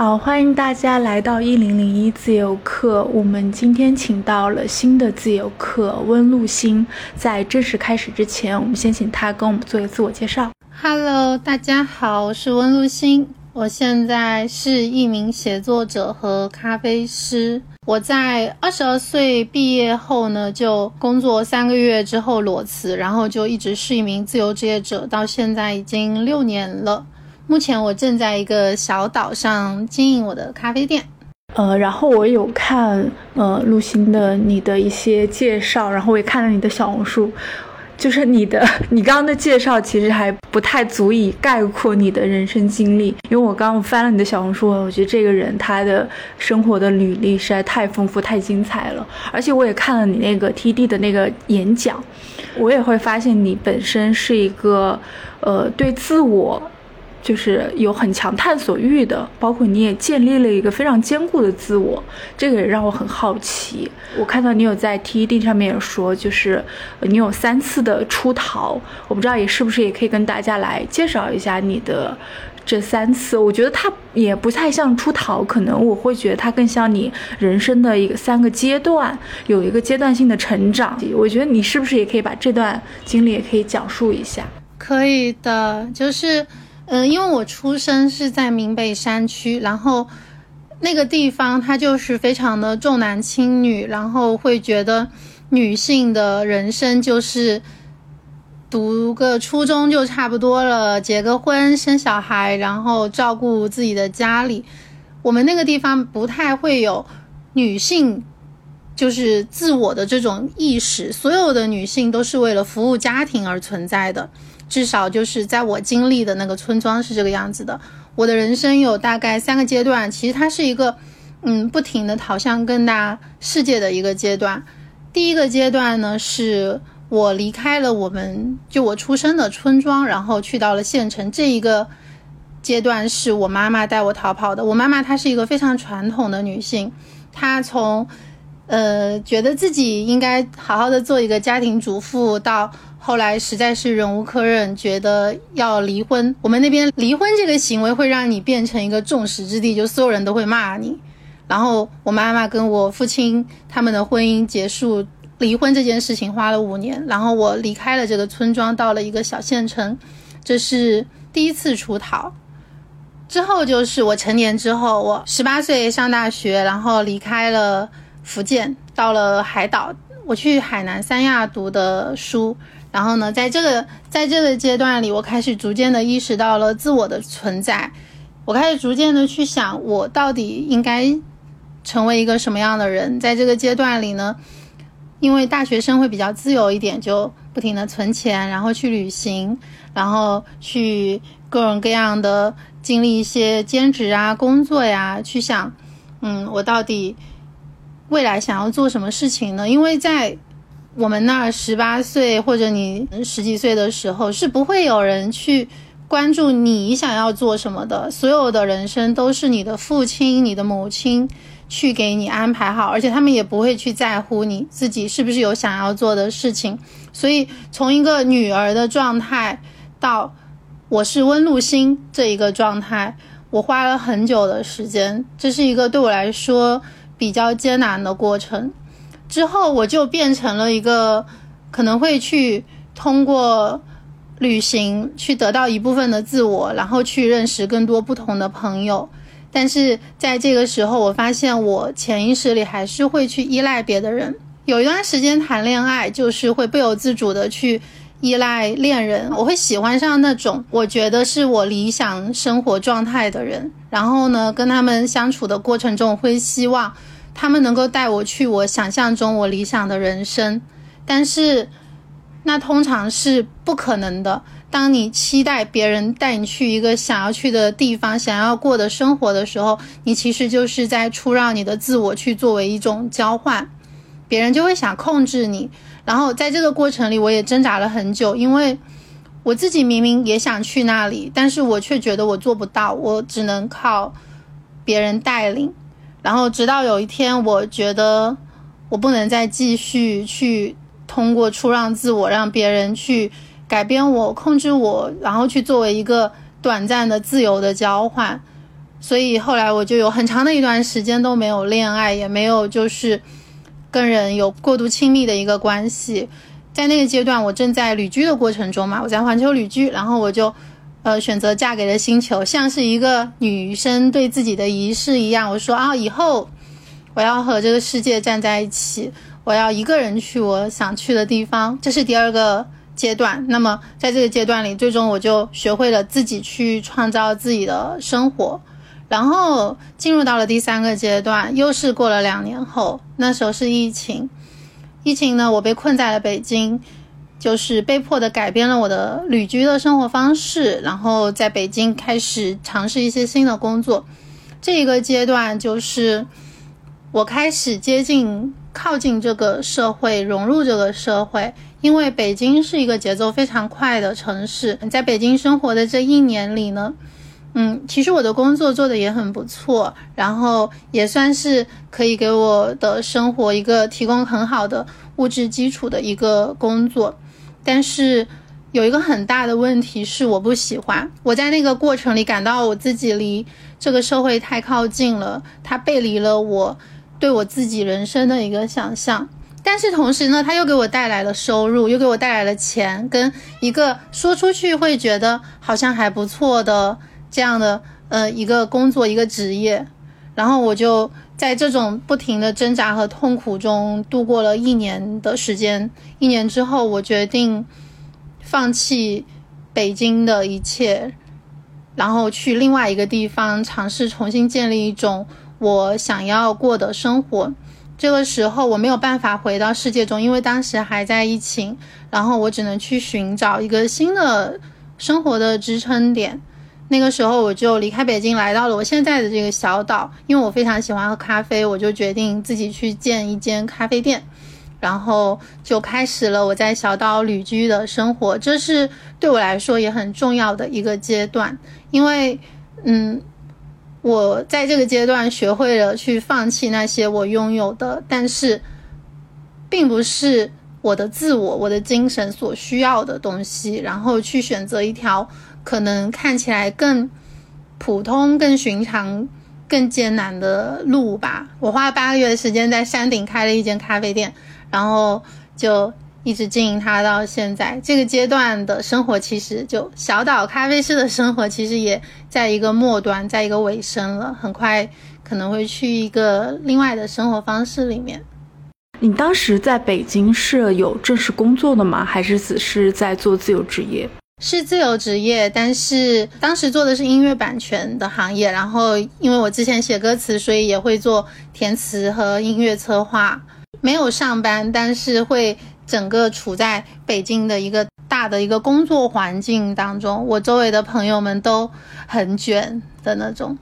好，欢迎大家来到一零零一自由课。我们今天请到了新的自由课温露欣。在正式开始之前，我们先请他跟我们做一个自我介绍。Hello，大家好，我是温露欣。我现在是一名写作者和咖啡师。我在二十二岁毕业后呢，就工作三个月之后裸辞，然后就一直是一名自由职业者，到现在已经六年了。目前我正在一个小岛上经营我的咖啡店，呃，然后我有看呃陆星的你的一些介绍，然后我也看了你的小红书，就是你的 你刚刚的介绍其实还不太足以概括你的人生经历，因为我刚刚翻了你的小红书，我觉得这个人他的生活的履历实在太丰富太精彩了，而且我也看了你那个 TD 的那个演讲，我也会发现你本身是一个呃对自我。就是有很强探索欲的，包括你也建立了一个非常坚固的自我，这个也让我很好奇。我看到你有在 TED 上面有说，就是你有三次的出逃，我不知道也是不是也可以跟大家来介绍一下你的这三次。我觉得它也不太像出逃，可能我会觉得它更像你人生的一个三个阶段，有一个阶段性的成长。我觉得你是不是也可以把这段经历也可以讲述一下？可以的，就是。嗯，因为我出生是在闽北山区，然后那个地方它就是非常的重男轻女，然后会觉得女性的人生就是读个初中就差不多了，结个婚生小孩，然后照顾自己的家里。我们那个地方不太会有女性就是自我的这种意识，所有的女性都是为了服务家庭而存在的。至少就是在我经历的那个村庄是这个样子的。我的人生有大概三个阶段，其实它是一个，嗯，不停的逃向更大世界的一个阶段。第一个阶段呢，是我离开了我们就我出生的村庄，然后去到了县城。这一个阶段是我妈妈带我逃跑的。我妈妈她是一个非常传统的女性，她从，呃，觉得自己应该好好的做一个家庭主妇到。后来实在是忍无可忍，觉得要离婚。我们那边离婚这个行为会让你变成一个众矢之的，就所有人都会骂你。然后我妈妈跟我父亲他们的婚姻结束，离婚这件事情花了五年。然后我离开了这个村庄，到了一个小县城，这是第一次出逃。之后就是我成年之后，我十八岁上大学，然后离开了福建，到了海岛，我去海南三亚读的书。然后呢，在这个在这个阶段里，我开始逐渐的意识到了自我的存在，我开始逐渐的去想，我到底应该成为一个什么样的人。在这个阶段里呢，因为大学生会比较自由一点，就不停的存钱，然后去旅行，然后去各种各样的经历一些兼职啊、工作呀，去想，嗯，我到底未来想要做什么事情呢？因为在我们那儿十八岁或者你十几岁的时候，是不会有人去关注你想要做什么的。所有的人生都是你的父亲、你的母亲去给你安排好，而且他们也不会去在乎你自己是不是有想要做的事情。所以，从一个女儿的状态到我是温露欣这一个状态，我花了很久的时间，这是一个对我来说比较艰难的过程。之后我就变成了一个可能会去通过旅行去得到一部分的自我，然后去认识更多不同的朋友。但是在这个时候，我发现我潜意识里还是会去依赖别的人。有一段时间谈恋爱，就是会不由自主的去依赖恋人。我会喜欢上那种我觉得是我理想生活状态的人，然后呢，跟他们相处的过程中，会希望。他们能够带我去我想象中我理想的人生，但是那通常是不可能的。当你期待别人带你去一个想要去的地方、想要过的生活的时候，你其实就是在出让你的自我去作为一种交换，别人就会想控制你。然后在这个过程里，我也挣扎了很久，因为我自己明明也想去那里，但是我却觉得我做不到，我只能靠别人带领。然后直到有一天，我觉得我不能再继续去通过出让自我，让别人去改变我、控制我，然后去作为一个短暂的自由的交换。所以后来我就有很长的一段时间都没有恋爱，也没有就是跟人有过度亲密的一个关系。在那个阶段，我正在旅居的过程中嘛，我在环球旅居，然后我就呃选择嫁给了星球，像是一个女生对自己的仪式一样。我说啊，以后我要和这个世界站在一起，我要一个人去我想去的地方。这是第二个阶段。那么在这个阶段里，最终我就学会了自己去创造自己的生活。然后进入到了第三个阶段，又是过了两年后，那时候是疫情。疫情呢，我被困在了北京，就是被迫的改变了我的旅居的生活方式，然后在北京开始尝试一些新的工作。这一个阶段就是我开始接近、靠近这个社会，融入这个社会。因为北京是一个节奏非常快的城市，在北京生活的这一年里呢。嗯，其实我的工作做的也很不错，然后也算是可以给我的生活一个提供很好的物质基础的一个工作。但是有一个很大的问题是，我不喜欢。我在那个过程里感到我自己离这个社会太靠近了，它背离了我对我自己人生的一个想象。但是同时呢，它又给我带来了收入，又给我带来了钱，跟一个说出去会觉得好像还不错的。这样的呃一个工作一个职业，然后我就在这种不停的挣扎和痛苦中度过了一年的时间。一年之后，我决定放弃北京的一切，然后去另外一个地方尝试重新建立一种我想要过的生活。这个时候我没有办法回到世界中，因为当时还在疫情，然后我只能去寻找一个新的生活的支撑点。那个时候我就离开北京，来到了我现在的这个小岛。因为我非常喜欢喝咖啡，我就决定自己去建一间咖啡店，然后就开始了我在小岛旅居的生活。这是对我来说也很重要的一个阶段，因为，嗯，我在这个阶段学会了去放弃那些我拥有的，但是，并不是我的自我、我的精神所需要的东西，然后去选择一条。可能看起来更普通、更寻常、更艰难的路吧。我花了八个月的时间在山顶开了一间咖啡店，然后就一直经营它到现在。这个阶段的生活，其实就小岛咖啡师的生活，其实也在一个末端，在一个尾声了。很快可能会去一个另外的生活方式里面。你当时在北京是有正式工作的吗？还是只是在做自由职业？是自由职业，但是当时做的是音乐版权的行业。然后，因为我之前写歌词，所以也会做填词和音乐策划。没有上班，但是会整个处在北京的一个大的一个工作环境当中。我周围的朋友们都很卷的那种。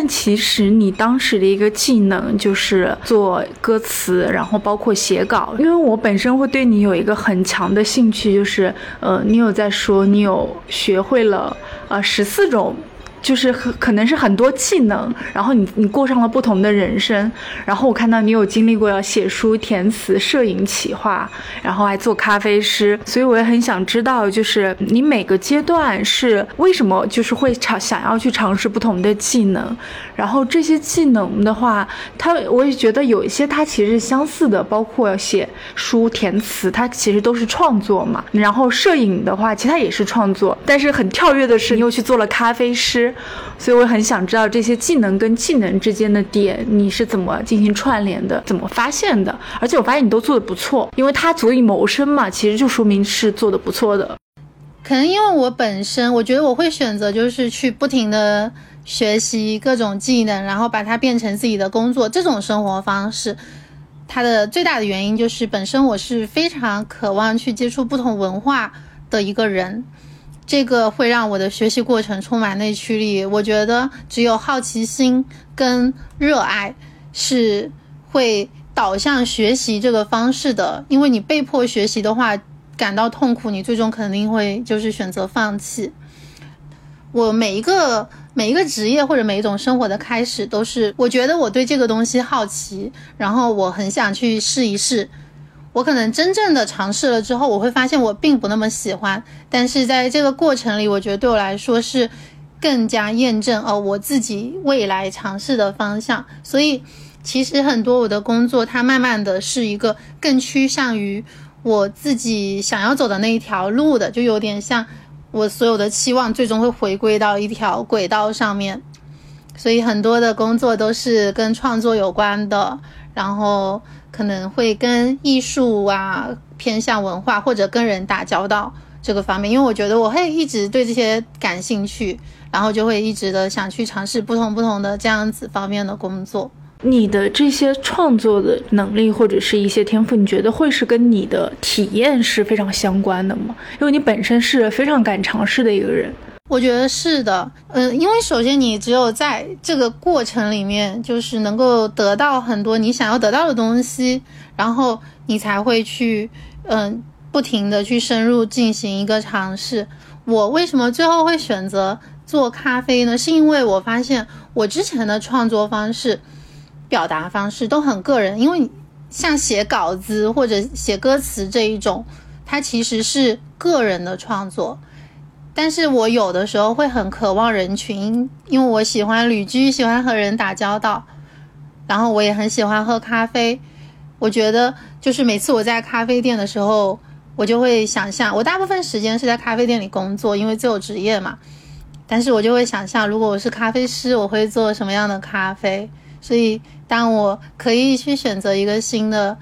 但其实你当时的一个技能就是做歌词，然后包括写稿。因为我本身会对你有一个很强的兴趣，就是呃，你有在说你有学会了呃十四种。就是很可能是很多技能，然后你你过上了不同的人生，然后我看到你有经历过要写书、填词、摄影、企划，然后还做咖啡师，所以我也很想知道，就是你每个阶段是为什么就是会尝想要去尝试不同的技能，然后这些技能的话，它我也觉得有一些它其实是相似的，包括写书、填词，它其实都是创作嘛。然后摄影的话，其实它也是创作，但是很跳跃的是，你又去做了咖啡师。所以我很想知道这些技能跟技能之间的点，你是怎么进行串联的，怎么发现的？而且我发现你都做的不错，因为他足以谋生嘛，其实就说明是做的不错的。可能因为我本身，我觉得我会选择就是去不停的学习各种技能，然后把它变成自己的工作，这种生活方式，它的最大的原因就是本身我是非常渴望去接触不同文化的一个人。这个会让我的学习过程充满内驱力。我觉得只有好奇心跟热爱是会导向学习这个方式的。因为你被迫学习的话，感到痛苦，你最终肯定会就是选择放弃。我每一个每一个职业或者每一种生活的开始，都是我觉得我对这个东西好奇，然后我很想去试一试。我可能真正的尝试了之后，我会发现我并不那么喜欢。但是在这个过程里，我觉得对我来说是更加验证哦我自己未来尝试的方向。所以其实很多我的工作，它慢慢的是一个更趋向于我自己想要走的那一条路的，就有点像我所有的期望最终会回归到一条轨道上面。所以很多的工作都是跟创作有关的，然后可能会跟艺术啊偏向文化或者跟人打交道这个方面，因为我觉得我会一直对这些感兴趣，然后就会一直的想去尝试不同不同的这样子方面的工作。你的这些创作的能力或者是一些天赋，你觉得会是跟你的体验是非常相关的吗？因为你本身是非常敢尝试的一个人。我觉得是的，嗯，因为首先你只有在这个过程里面，就是能够得到很多你想要得到的东西，然后你才会去，嗯，不停的去深入进行一个尝试。我为什么最后会选择做咖啡呢？是因为我发现我之前的创作方式、表达方式都很个人，因为像写稿子或者写歌词这一种，它其实是个人的创作。但是我有的时候会很渴望人群，因为我喜欢旅居，喜欢和人打交道，然后我也很喜欢喝咖啡。我觉得就是每次我在咖啡店的时候，我就会想象，我大部分时间是在咖啡店里工作，因为自由职业嘛。但是我就会想象，如果我是咖啡师，我会做什么样的咖啡？所以当我可以去选择一个新的，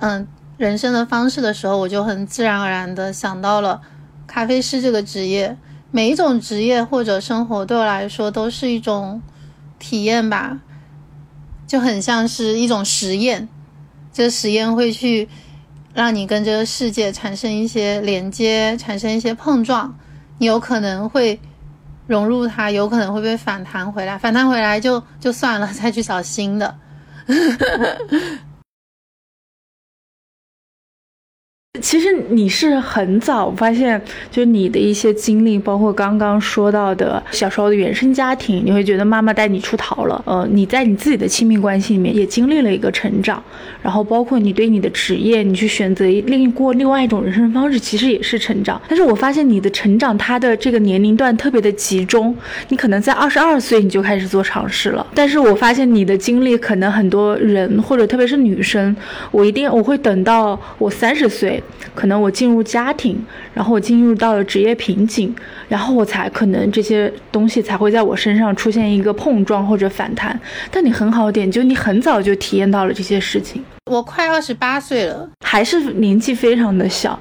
嗯，人生的方式的时候，我就很自然而然的想到了。咖啡师这个职业，每一种职业或者生活对我来说都是一种体验吧，就很像是一种实验。这个实验会去让你跟这个世界产生一些连接，产生一些碰撞。你有可能会融入它，有可能会被反弹回来，反弹回来就就算了，再去找新的。其实你是很早发现，就你的一些经历，包括刚刚说到的小时候的原生家庭，你会觉得妈妈带你出逃了。呃，你在你自己的亲密关系里面也经历了一个成长，然后包括你对你的职业，你去选择另过另外一种人生方式，其实也是成长。但是我发现你的成长，它的这个年龄段特别的集中，你可能在二十二岁你就开始做尝试了。但是我发现你的经历，可能很多人或者特别是女生，我一定我会等到我三十岁。可能我进入家庭，然后我进入到了职业瓶颈，然后我才可能这些东西才会在我身上出现一个碰撞或者反弹。但你很好点，就你很早就体验到了这些事情。我快二十八岁了，还是年纪非常的小，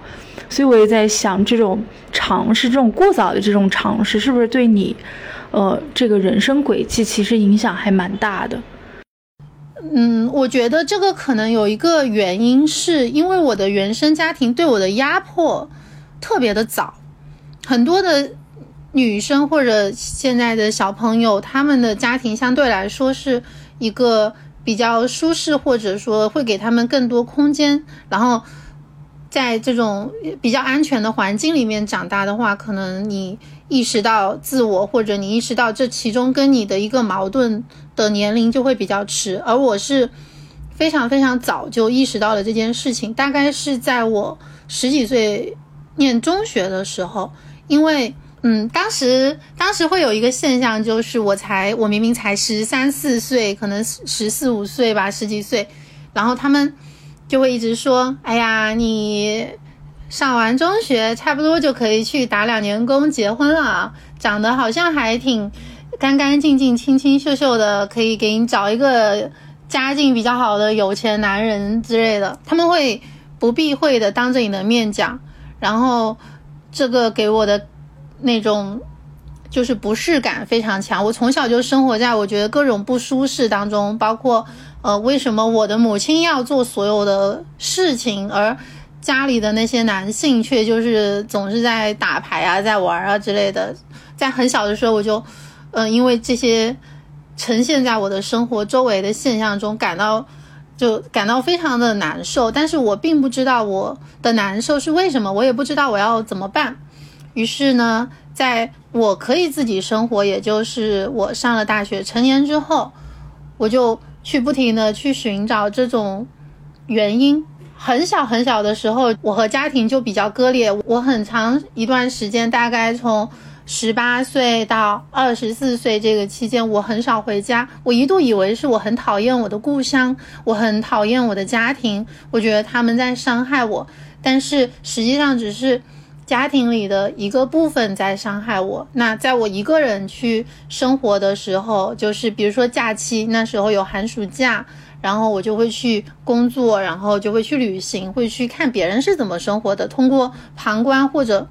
所以我也在想，这种尝试，这种过早的这种尝试，是不是对你，呃，这个人生轨迹其实影响还蛮大的。嗯，我觉得这个可能有一个原因，是因为我的原生家庭对我的压迫特别的早。很多的女生或者现在的小朋友，他们的家庭相对来说是一个比较舒适，或者说会给他们更多空间。然后在这种比较安全的环境里面长大的话，可能你意识到自我，或者你意识到这其中跟你的一个矛盾。的年龄就会比较迟，而我是非常非常早就意识到了这件事情，大概是在我十几岁念中学的时候，因为嗯，当时当时会有一个现象，就是我才我明明才十三四岁，可能十四五岁吧，十几岁，然后他们就会一直说，哎呀，你上完中学差不多就可以去打两年工结婚了，长得好像还挺。干干净净、清清秀秀的，可以给你找一个家境比较好的有钱男人之类的。他们会不避讳的当着你的面讲，然后这个给我的那种就是不适感非常强。我从小就生活在我觉得各种不舒适当中，包括呃，为什么我的母亲要做所有的事情，而家里的那些男性却就是总是在打牌啊、在玩啊之类的。在很小的时候我就。嗯，因为这些呈现在我的生活周围的现象中，感到就感到非常的难受。但是我并不知道我的难受是为什么，我也不知道我要怎么办。于是呢，在我可以自己生活，也就是我上了大学成年之后，我就去不停的去寻找这种原因。很小很小的时候，我和家庭就比较割裂。我很长一段时间，大概从十八岁到二十四岁这个期间，我很少回家。我一度以为是我很讨厌我的故乡，我很讨厌我的家庭，我觉得他们在伤害我。但是实际上只是家庭里的一个部分在伤害我。那在我一个人去生活的时候，就是比如说假期，那时候有寒暑假，然后我就会去工作，然后就会去旅行，会去看别人是怎么生活的，通过旁观或者。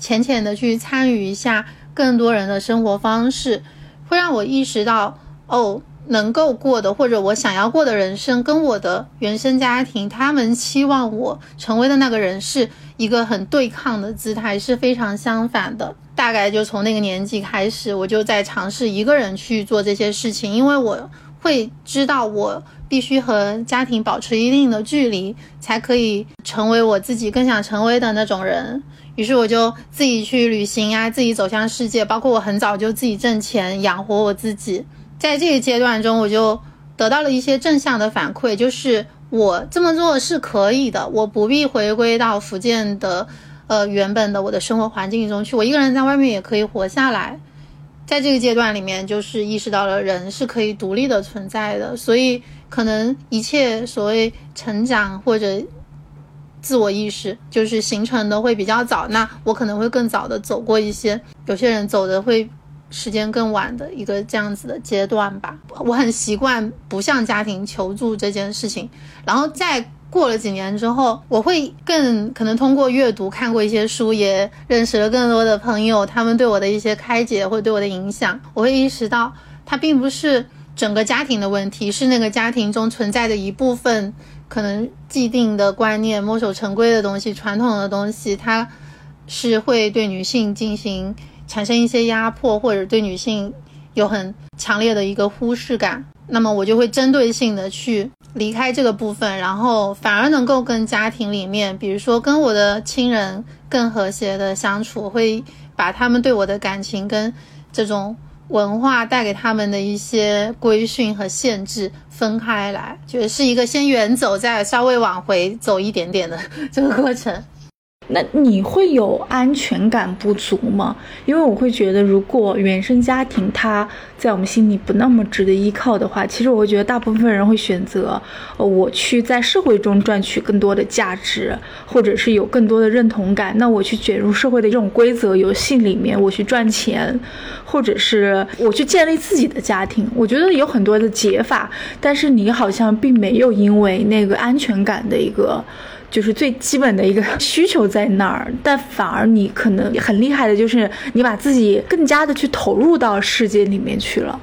浅浅的去参与一下更多人的生活方式，会让我意识到，哦，能够过的或者我想要过的人生，跟我的原生家庭他们期望我成为的那个人是一个很对抗的姿态，是非常相反的。大概就从那个年纪开始，我就在尝试一个人去做这些事情，因为我会知道我必须和家庭保持一定的距离，才可以成为我自己更想成为的那种人。于是我就自己去旅行啊，自己走向世界。包括我很早就自己挣钱养活我自己。在这个阶段中，我就得到了一些正向的反馈，就是我这么做是可以的，我不必回归到福建的，呃，原本的我的生活环境中去。我一个人在外面也可以活下来。在这个阶段里面，就是意识到了人是可以独立的存在的。所以，可能一切所谓成长或者。自我意识就是形成的会比较早，那我可能会更早的走过一些，有些人走的会时间更晚的一个这样子的阶段吧。我很习惯不向家庭求助这件事情，然后再过了几年之后，我会更可能通过阅读看过一些书，也认识了更多的朋友，他们对我的一些开解或者对我的影响，我会意识到它并不是整个家庭的问题，是那个家庭中存在的一部分。可能既定的观念、墨守成规的东西、传统的东西，它是会对女性进行产生一些压迫，或者对女性有很强烈的一个忽视感。那么我就会针对性的去离开这个部分，然后反而能够跟家庭里面，比如说跟我的亲人更和谐的相处，会把他们对我的感情跟这种。文化带给他们的一些规训和限制分开来，觉得是一个先远走，再稍微往回走一点点的这个过程。那你会有安全感不足吗？因为我会觉得，如果原生家庭它在我们心里不那么值得依靠的话，其实我会觉得大部分人会选择，呃，我去在社会中赚取更多的价值，或者是有更多的认同感。那我去卷入社会的这种规则游戏里面，我去赚钱，或者是我去建立自己的家庭。我觉得有很多的解法，但是你好像并没有因为那个安全感的一个。就是最基本的一个 需求在那儿，但反而你可能很厉害的，就是你把自己更加的去投入到世界里面去了，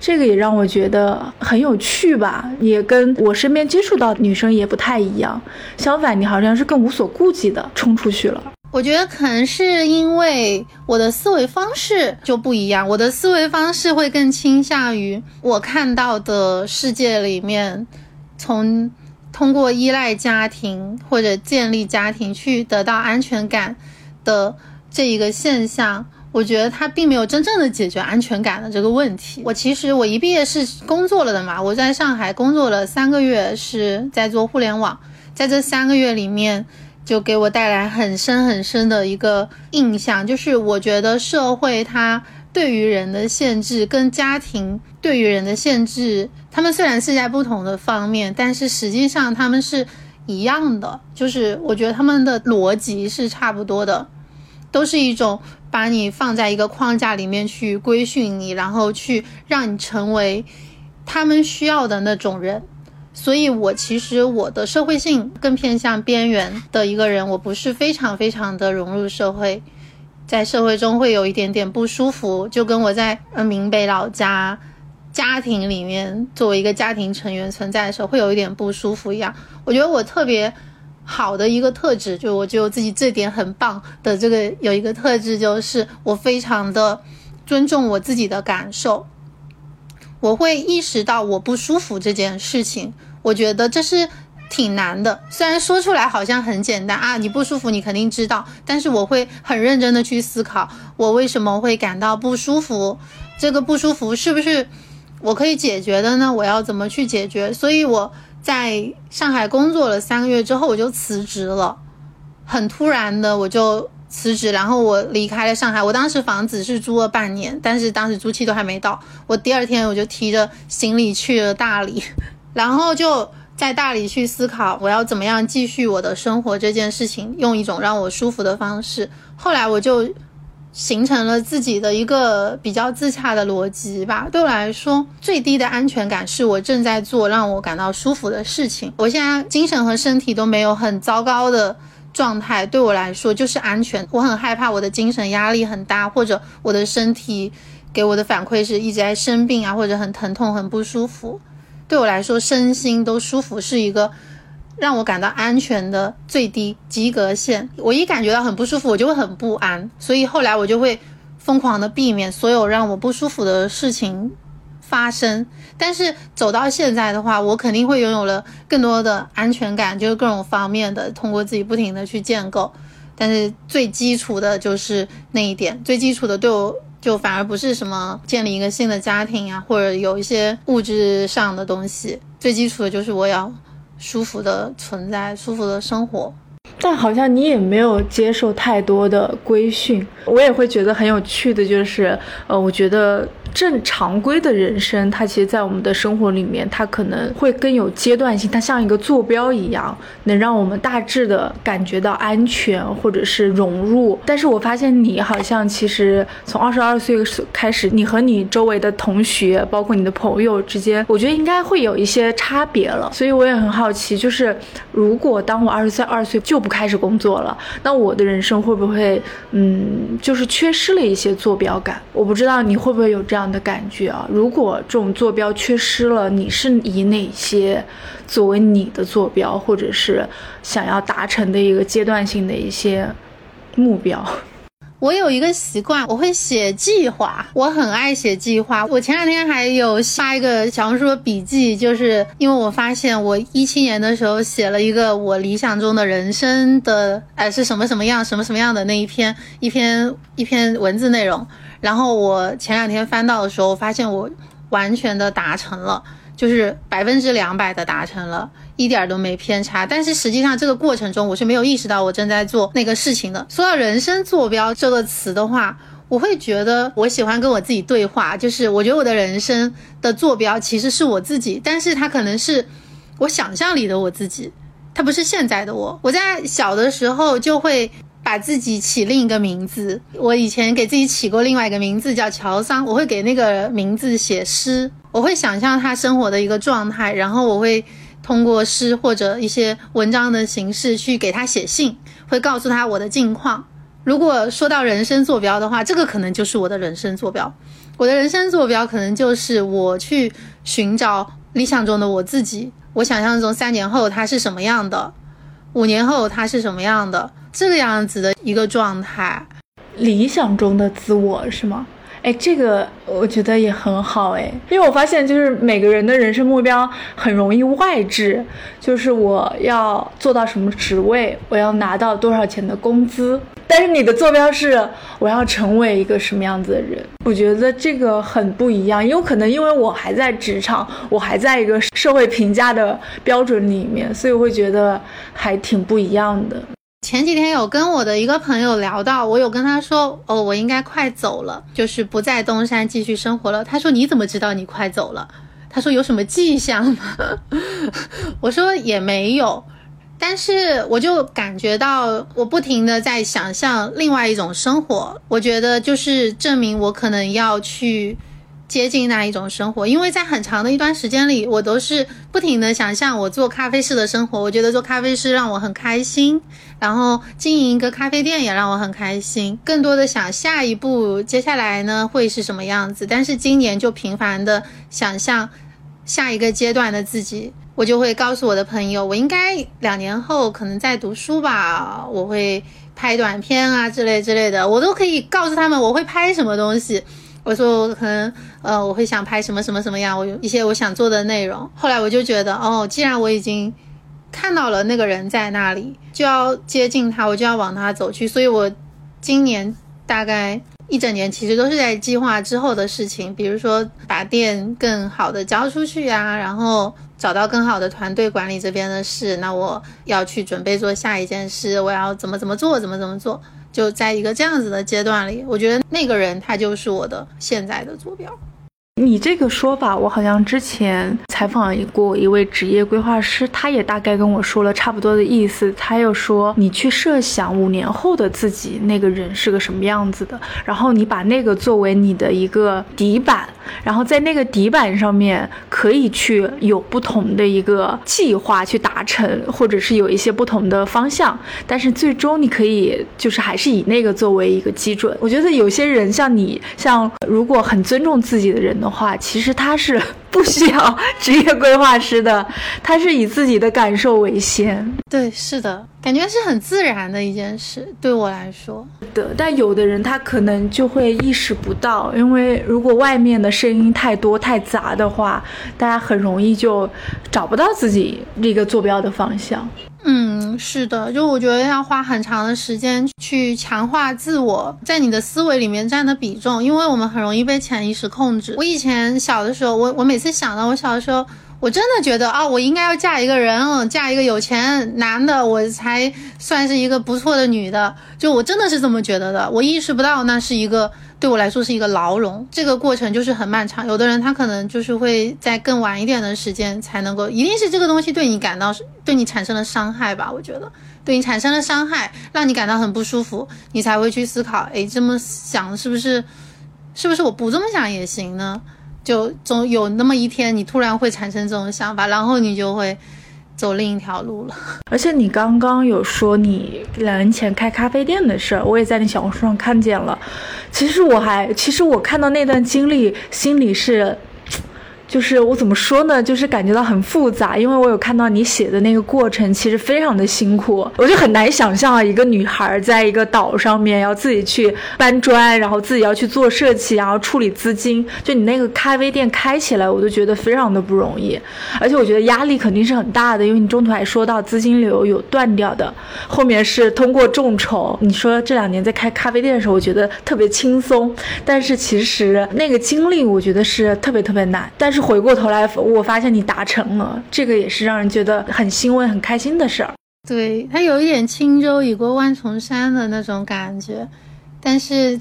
这个也让我觉得很有趣吧，也跟我身边接触到的女生也不太一样。相反，你好像是更无所顾忌的冲出去了。我觉得可能是因为我的思维方式就不一样，我的思维方式会更倾向于我看到的世界里面，从。通过依赖家庭或者建立家庭去得到安全感的这一个现象，我觉得它并没有真正的解决安全感的这个问题。我其实我一毕业是工作了的嘛，我在上海工作了三个月，是在做互联网，在这三个月里面就给我带来很深很深的一个印象，就是我觉得社会它。对于人的限制跟家庭对于人的限制，他们虽然是在不同的方面，但是实际上他们是一样的。就是我觉得他们的逻辑是差不多的，都是一种把你放在一个框架里面去规训你，然后去让你成为他们需要的那种人。所以，我其实我的社会性更偏向边缘的一个人，我不是非常非常的融入社会。在社会中会有一点点不舒服，就跟我在呃闽北老家家庭里面作为一个家庭成员存在的时候会有一点不舒服一样。我觉得我特别好的一个特质，就我觉得我自己这点很棒的这个有一个特质，就是我非常的尊重我自己的感受，我会意识到我不舒服这件事情，我觉得这是。挺难的，虽然说出来好像很简单啊，你不舒服你肯定知道，但是我会很认真的去思考，我为什么会感到不舒服，这个不舒服是不是我可以解决的呢？我要怎么去解决？所以我在上海工作了三个月之后，我就辞职了，很突然的我就辞职，然后我离开了上海。我当时房子是租了半年，但是当时租期都还没到。我第二天我就提着行李去了大理，然后就在大理去思考我要怎么样继续我的生活这件事情，用一种让我舒服的方式。后来我就。形成了自己的一个比较自洽的逻辑吧。对我来说，最低的安全感是我正在做让我感到舒服的事情。我现在精神和身体都没有很糟糕的状态，对我来说就是安全。我很害怕我的精神压力很大，或者我的身体给我的反馈是一直在生病啊，或者很疼痛、很不舒服。对我来说，身心都舒服是一个。让我感到安全的最低及格线，我一感觉到很不舒服，我就会很不安，所以后来我就会疯狂的避免所有让我不舒服的事情发生。但是走到现在的话，我肯定会拥有了更多的安全感，就是各种方面的，通过自己不停的去建构。但是最基础的就是那一点，最基础的对我就反而不是什么建立一个新的家庭啊，或者有一些物质上的东西，最基础的就是我要。舒服的存在，舒服的生活，但好像你也没有接受太多的规训。我也会觉得很有趣的就是，呃，我觉得。正常规的人生，它其实，在我们的生活里面，它可能会更有阶段性，它像一个坐标一样，能让我们大致的感觉到安全或者是融入。但是我发现你好像其实从二十二岁开始，你和你周围的同学，包括你的朋友之间，我觉得应该会有一些差别了。所以我也很好奇，就是如果当我二十岁二岁就不开始工作了，那我的人生会不会，嗯，就是缺失了一些坐标感？我不知道你会不会有这样。样的感觉啊，如果这种坐标缺失了，你是以哪些作为你的坐标，或者是想要达成的一个阶段性的一些目标？我有一个习惯，我会写计划，我很爱写计划。我前两天还有发一个小红书笔记，就是因为我发现我一七年的时候写了一个我理想中的人生的，哎，是什么什么样，什么什么样的那一篇一篇一篇文字内容。然后我前两天翻到的时候，发现我完全的达成了，就是百分之两百的达成了，一点都没偏差。但是实际上这个过程中，我是没有意识到我正在做那个事情的。说到人生坐标这个词的话，我会觉得我喜欢跟我自己对话，就是我觉得我的人生的坐标其实是我自己，但是它可能是我想象里的我自己，它不是现在的我。我在小的时候就会。把自己起另一个名字，我以前给自己起过另外一个名字叫乔桑，我会给那个名字写诗，我会想象他生活的一个状态，然后我会通过诗或者一些文章的形式去给他写信，会告诉他我的近况。如果说到人生坐标的话，这个可能就是我的人生坐标。我的人生坐标可能就是我去寻找理想中的我自己，我想象中三年后他是什么样的，五年后他是什么样的。这个样子的一个状态，理想中的自我是吗？哎，这个我觉得也很好哎，因为我发现就是每个人的人生目标很容易外置，就是我要做到什么职位，我要拿到多少钱的工资。但是你的坐标是我要成为一个什么样子的人，我觉得这个很不一样，有可能因为我还在职场，我还在一个社会评价的标准里面，所以我会觉得还挺不一样的。前几天有跟我的一个朋友聊到，我有跟他说，哦，我应该快走了，就是不在东山继续生活了。他说你怎么知道你快走了？他说有什么迹象吗？我说也没有，但是我就感觉到我不停的在想象另外一种生活，我觉得就是证明我可能要去。接近那一种生活，因为在很长的一段时间里，我都是不停的想象我做咖啡师的生活。我觉得做咖啡师让我很开心，然后经营一个咖啡店也让我很开心。更多的想下一步接下来呢会是什么样子？但是今年就频繁的想象下一个阶段的自己，我就会告诉我的朋友，我应该两年后可能在读书吧，我会拍短片啊之类之类的，我都可以告诉他们我会拍什么东西。我说我可能呃我会想拍什么什么什么样，我有一些我想做的内容。后来我就觉得哦，既然我已经看到了那个人在那里，就要接近他，我就要往他走去。所以我今年大概一整年其实都是在计划之后的事情，比如说把店更好的交出去呀，然后找到更好的团队管理这边的事。那我要去准备做下一件事，我要怎么怎么做，怎么怎么做。就在一个这样子的阶段里，我觉得那个人他就是我的现在的坐标。你这个说法，我好像之前采访过一位职业规划师，他也大概跟我说了差不多的意思。他又说，你去设想五年后的自己那个人是个什么样子的，然后你把那个作为你的一个底板，然后在那个底板上面可以去有不同的一个计划去达成，或者是有一些不同的方向，但是最终你可以就是还是以那个作为一个基准。我觉得有些人像你，像如果很尊重自己的人。的话，其实他是 不需要职业规划师的，他是以自己的感受为先。对，是的，感觉是很自然的一件事，对我来说。的，但有的人他可能就会意识不到，因为如果外面的声音太多太杂的话，大家很容易就找不到自己这个坐标的方向。嗯，是的，就我觉得要花很长的时间去强化自我在你的思维里面占的比重，因为我们很容易被潜意识控制。我以前小的时候，我我每次想到我小的时候。我真的觉得啊，我应该要嫁一个人，嫁一个有钱男的，我才算是一个不错的女的。就我真的是这么觉得的。我意识不到那是一个对我来说是一个牢笼，这个过程就是很漫长。有的人他可能就是会在更晚一点的时间才能够，一定是这个东西对你感到对你产生了伤害吧？我觉得对你产生了伤害，让你感到很不舒服，你才会去思考，哎，这么想是不是，是不是我不这么想也行呢？就总有那么一天，你突然会产生这种想法，然后你就会走另一条路了。而且你刚刚有说你两年前开咖啡店的事儿，我也在你小红书上看见了。其实我还，其实我看到那段经历，心里是。就是我怎么说呢？就是感觉到很复杂，因为我有看到你写的那个过程，其实非常的辛苦。我就很难想象啊，一个女孩在一个岛上面要自己去搬砖，然后自己要去做设计，然后处理资金。就你那个咖啡店开起来，我都觉得非常的不容易。而且我觉得压力肯定是很大的，因为你中途还说到资金流有断掉的，后面是通过众筹。你说这两年在开咖啡店的时候，我觉得特别轻松，但是其实那个经历，我觉得是特别特别难。但是回过头来，我发现你达成了，这个也是让人觉得很欣慰、很开心的事儿。对他有一点轻舟已过万重山的那种感觉，但是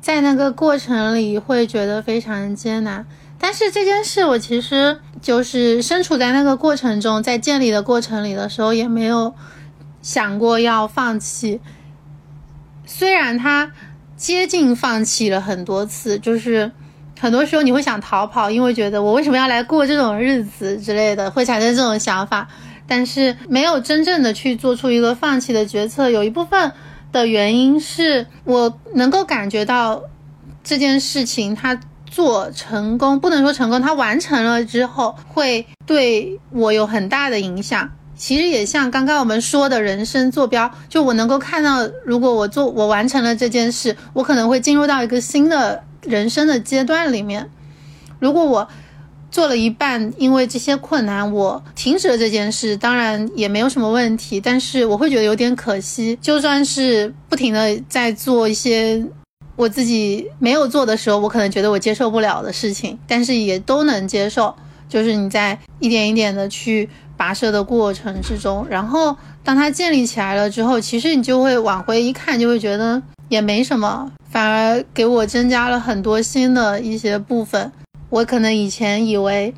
在那个过程里会觉得非常艰难。但是这件事，我其实就是身处在那个过程中，在建立的过程里的时候，也没有想过要放弃。虽然他接近放弃了很多次，就是。很多时候你会想逃跑，因为觉得我为什么要来过这种日子之类的，会产生这种想法。但是没有真正的去做出一个放弃的决策。有一部分的原因是我能够感觉到这件事情它做成功，不能说成功，它完成了之后会对我有很大的影响。其实也像刚刚我们说的人生坐标，就我能够看到，如果我做我完成了这件事，我可能会进入到一个新的。人生的阶段里面，如果我做了一半，因为这些困难，我停止了这件事，当然也没有什么问题。但是我会觉得有点可惜。就算是不停的在做一些我自己没有做的时候，我可能觉得我接受不了的事情，但是也都能接受。就是你在一点一点的去跋涉的过程之中，然后当它建立起来了之后，其实你就会往回一看，就会觉得也没什么。反而给我增加了很多新的一些部分，我可能以前以为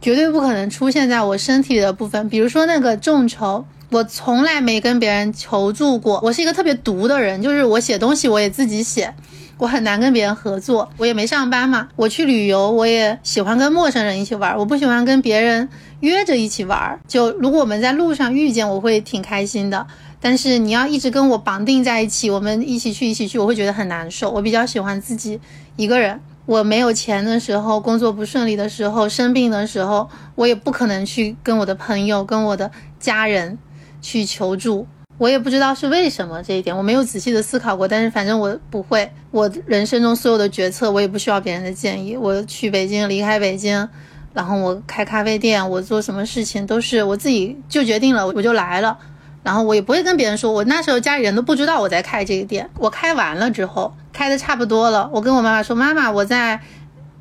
绝对不可能出现在我身体的部分，比如说那个众筹，我从来没跟别人求助过。我是一个特别独的人，就是我写东西我也自己写，我很难跟别人合作。我也没上班嘛，我去旅游我也喜欢跟陌生人一起玩，我不喜欢跟别人约着一起玩。就如果我们在路上遇见，我会挺开心的。但是你要一直跟我绑定在一起，我们一起去一起去，我会觉得很难受。我比较喜欢自己一个人。我没有钱的时候，工作不顺利的时候，生病的时候，我也不可能去跟我的朋友、跟我的家人去求助。我也不知道是为什么这一点，我没有仔细的思考过。但是反正我不会，我人生中所有的决策，我也不需要别人的建议。我去北京，离开北京，然后我开咖啡店，我做什么事情都是我自己就决定了，我就来了。然后我也不会跟别人说，我那时候家里人都不知道我在开这个店。我开完了之后，开的差不多了，我跟我妈妈说：“妈妈，我在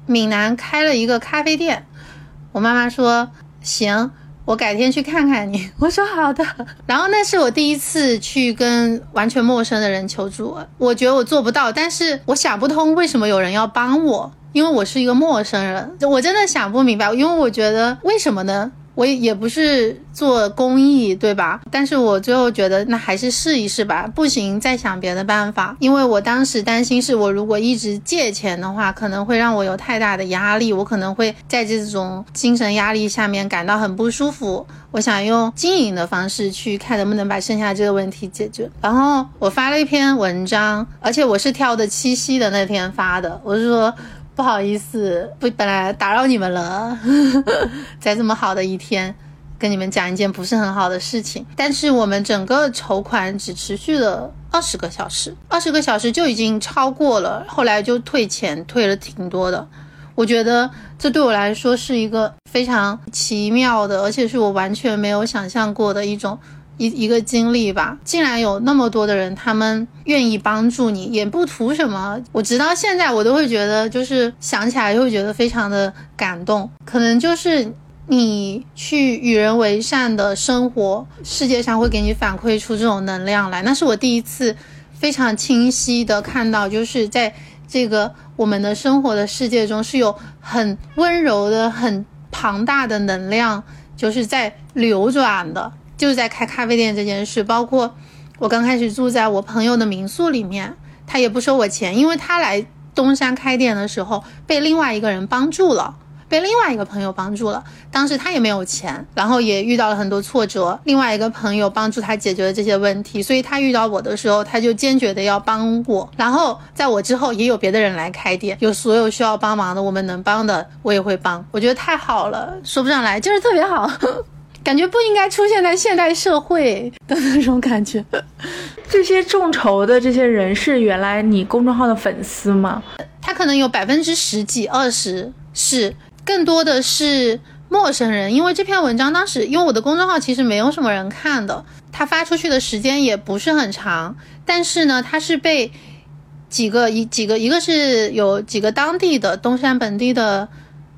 闽南开了一个咖啡店。”我妈妈说：“行。”我改天去看看你。我说好的。然后那是我第一次去跟完全陌生的人求助，我觉得我做不到，但是我想不通为什么有人要帮我，因为我是一个陌生人，我真的想不明白，因为我觉得为什么呢？我也不是做公益，对吧？但是我最后觉得那还是试一试吧，不行再想别的办法。因为我当时担心是我如果一直借钱的话，可能会让我有太大的压力，我可能会在这种精神压力下面感到很不舒服。我想用经营的方式去看能不能把剩下这个问题解决。然后我发了一篇文章，而且我是挑的七夕的那天发的，我是说。不好意思，不，本来打扰你们了，在这么好的一天，跟你们讲一件不是很好的事情。但是我们整个筹款只持续了二十个小时，二十个小时就已经超过了，后来就退钱，退了挺多的。我觉得这对我来说是一个非常奇妙的，而且是我完全没有想象过的一种。一一个经历吧，竟然有那么多的人，他们愿意帮助你，也不图什么。我直到现在，我都会觉得，就是想起来就会觉得非常的感动。可能就是你去与人为善的生活，世界上会给你反馈出这种能量来。那是我第一次非常清晰的看到，就是在这个我们的生活的世界中，是有很温柔的、很庞大的能量，就是在流转的。就是在开咖啡店这件事，包括我刚开始住在我朋友的民宿里面，他也不收我钱，因为他来东山开店的时候被另外一个人帮助了，被另外一个朋友帮助了。当时他也没有钱，然后也遇到了很多挫折，另外一个朋友帮助他解决了这些问题，所以他遇到我的时候，他就坚决的要帮我。然后在我之后也有别的人来开店，有所有需要帮忙的，我们能帮的我也会帮。我觉得太好了，说不上来，就是特别好。感觉不应该出现在现代社会的那种感觉。这些众筹的这些人是原来你公众号的粉丝吗？他可能有百分之十几、二十是，更多的是陌生人。因为这篇文章当时，因为我的公众号其实没有什么人看的，他发出去的时间也不是很长。但是呢，他是被几个一几个，一个是有几个当地的东山本地的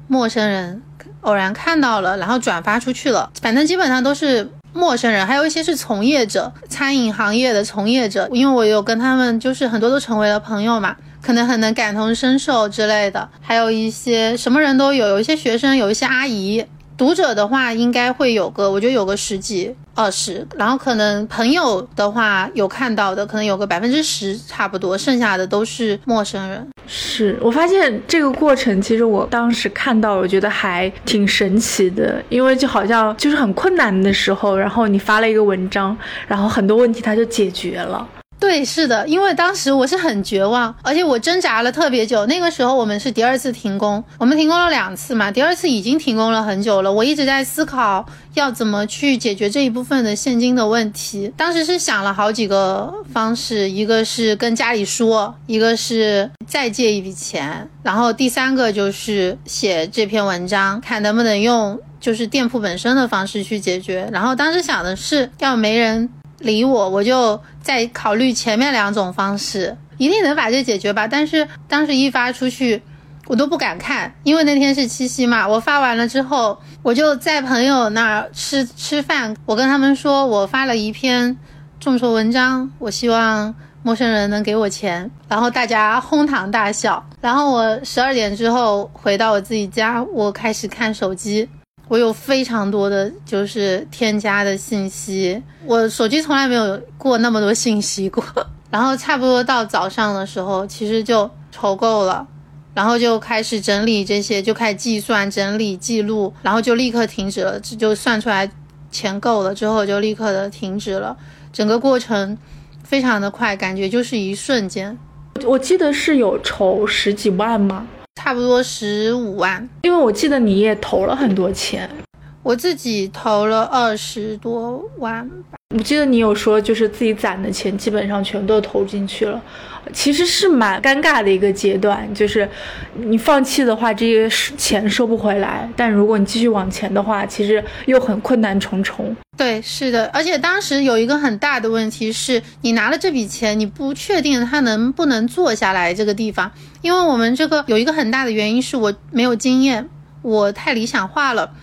陌生人。偶然看到了，然后转发出去了。反正基本上都是陌生人，还有一些是从业者，餐饮行业的从业者。因为我有跟他们，就是很多都成为了朋友嘛，可能很能感同身受之类的。还有一些什么人都有，有一些学生，有一些阿姨。读者的话应该会有个，我觉得有个十几二十，然后可能朋友的话有看到的，可能有个百分之十差不多，剩下的都是陌生人。是我发现这个过程，其实我当时看到，我觉得还挺神奇的，因为就好像就是很困难的时候，然后你发了一个文章，然后很多问题它就解决了。对，是的，因为当时我是很绝望，而且我挣扎了特别久。那个时候我们是第二次停工，我们停工了两次嘛，第二次已经停工了很久了。我一直在思考要怎么去解决这一部分的现金的问题。当时是想了好几个方式，一个是跟家里说，一个是再借一笔钱，然后第三个就是写这篇文章，看能不能用就是店铺本身的方式去解决。然后当时想的是要没人。理我，我就在考虑前面两种方式，一定能把这解决吧。但是当时一发出去，我都不敢看，因为那天是七夕嘛。我发完了之后，我就在朋友那儿吃吃饭，我跟他们说我发了一篇众筹文章，我希望陌生人能给我钱，然后大家哄堂大笑。然后我十二点之后回到我自己家，我开始看手机。我有非常多的就是添加的信息，我手机从来没有过那么多信息过。然后差不多到早上的时候，其实就筹够了，然后就开始整理这些，就开始计算、整理、记录，然后就立刻停止了。就算出来钱够了之后，就立刻的停止了。整个过程非常的快，感觉就是一瞬间。我记得是有筹十几万吗？差不多十五万，因为我记得你也投了很多钱，我自己投了二十多万吧。我记得你有说，就是自己攒的钱基本上全都投进去了，其实是蛮尴尬的一个阶段。就是你放弃的话，这些钱收不回来；但如果你继续往前的话，其实又很困难重重。对，是的，而且当时有一个很大的问题是，你拿了这笔钱，你不确定它能不能做下来这个地方，因为我们这个有一个很大的原因是我没有经验，我太理想化了。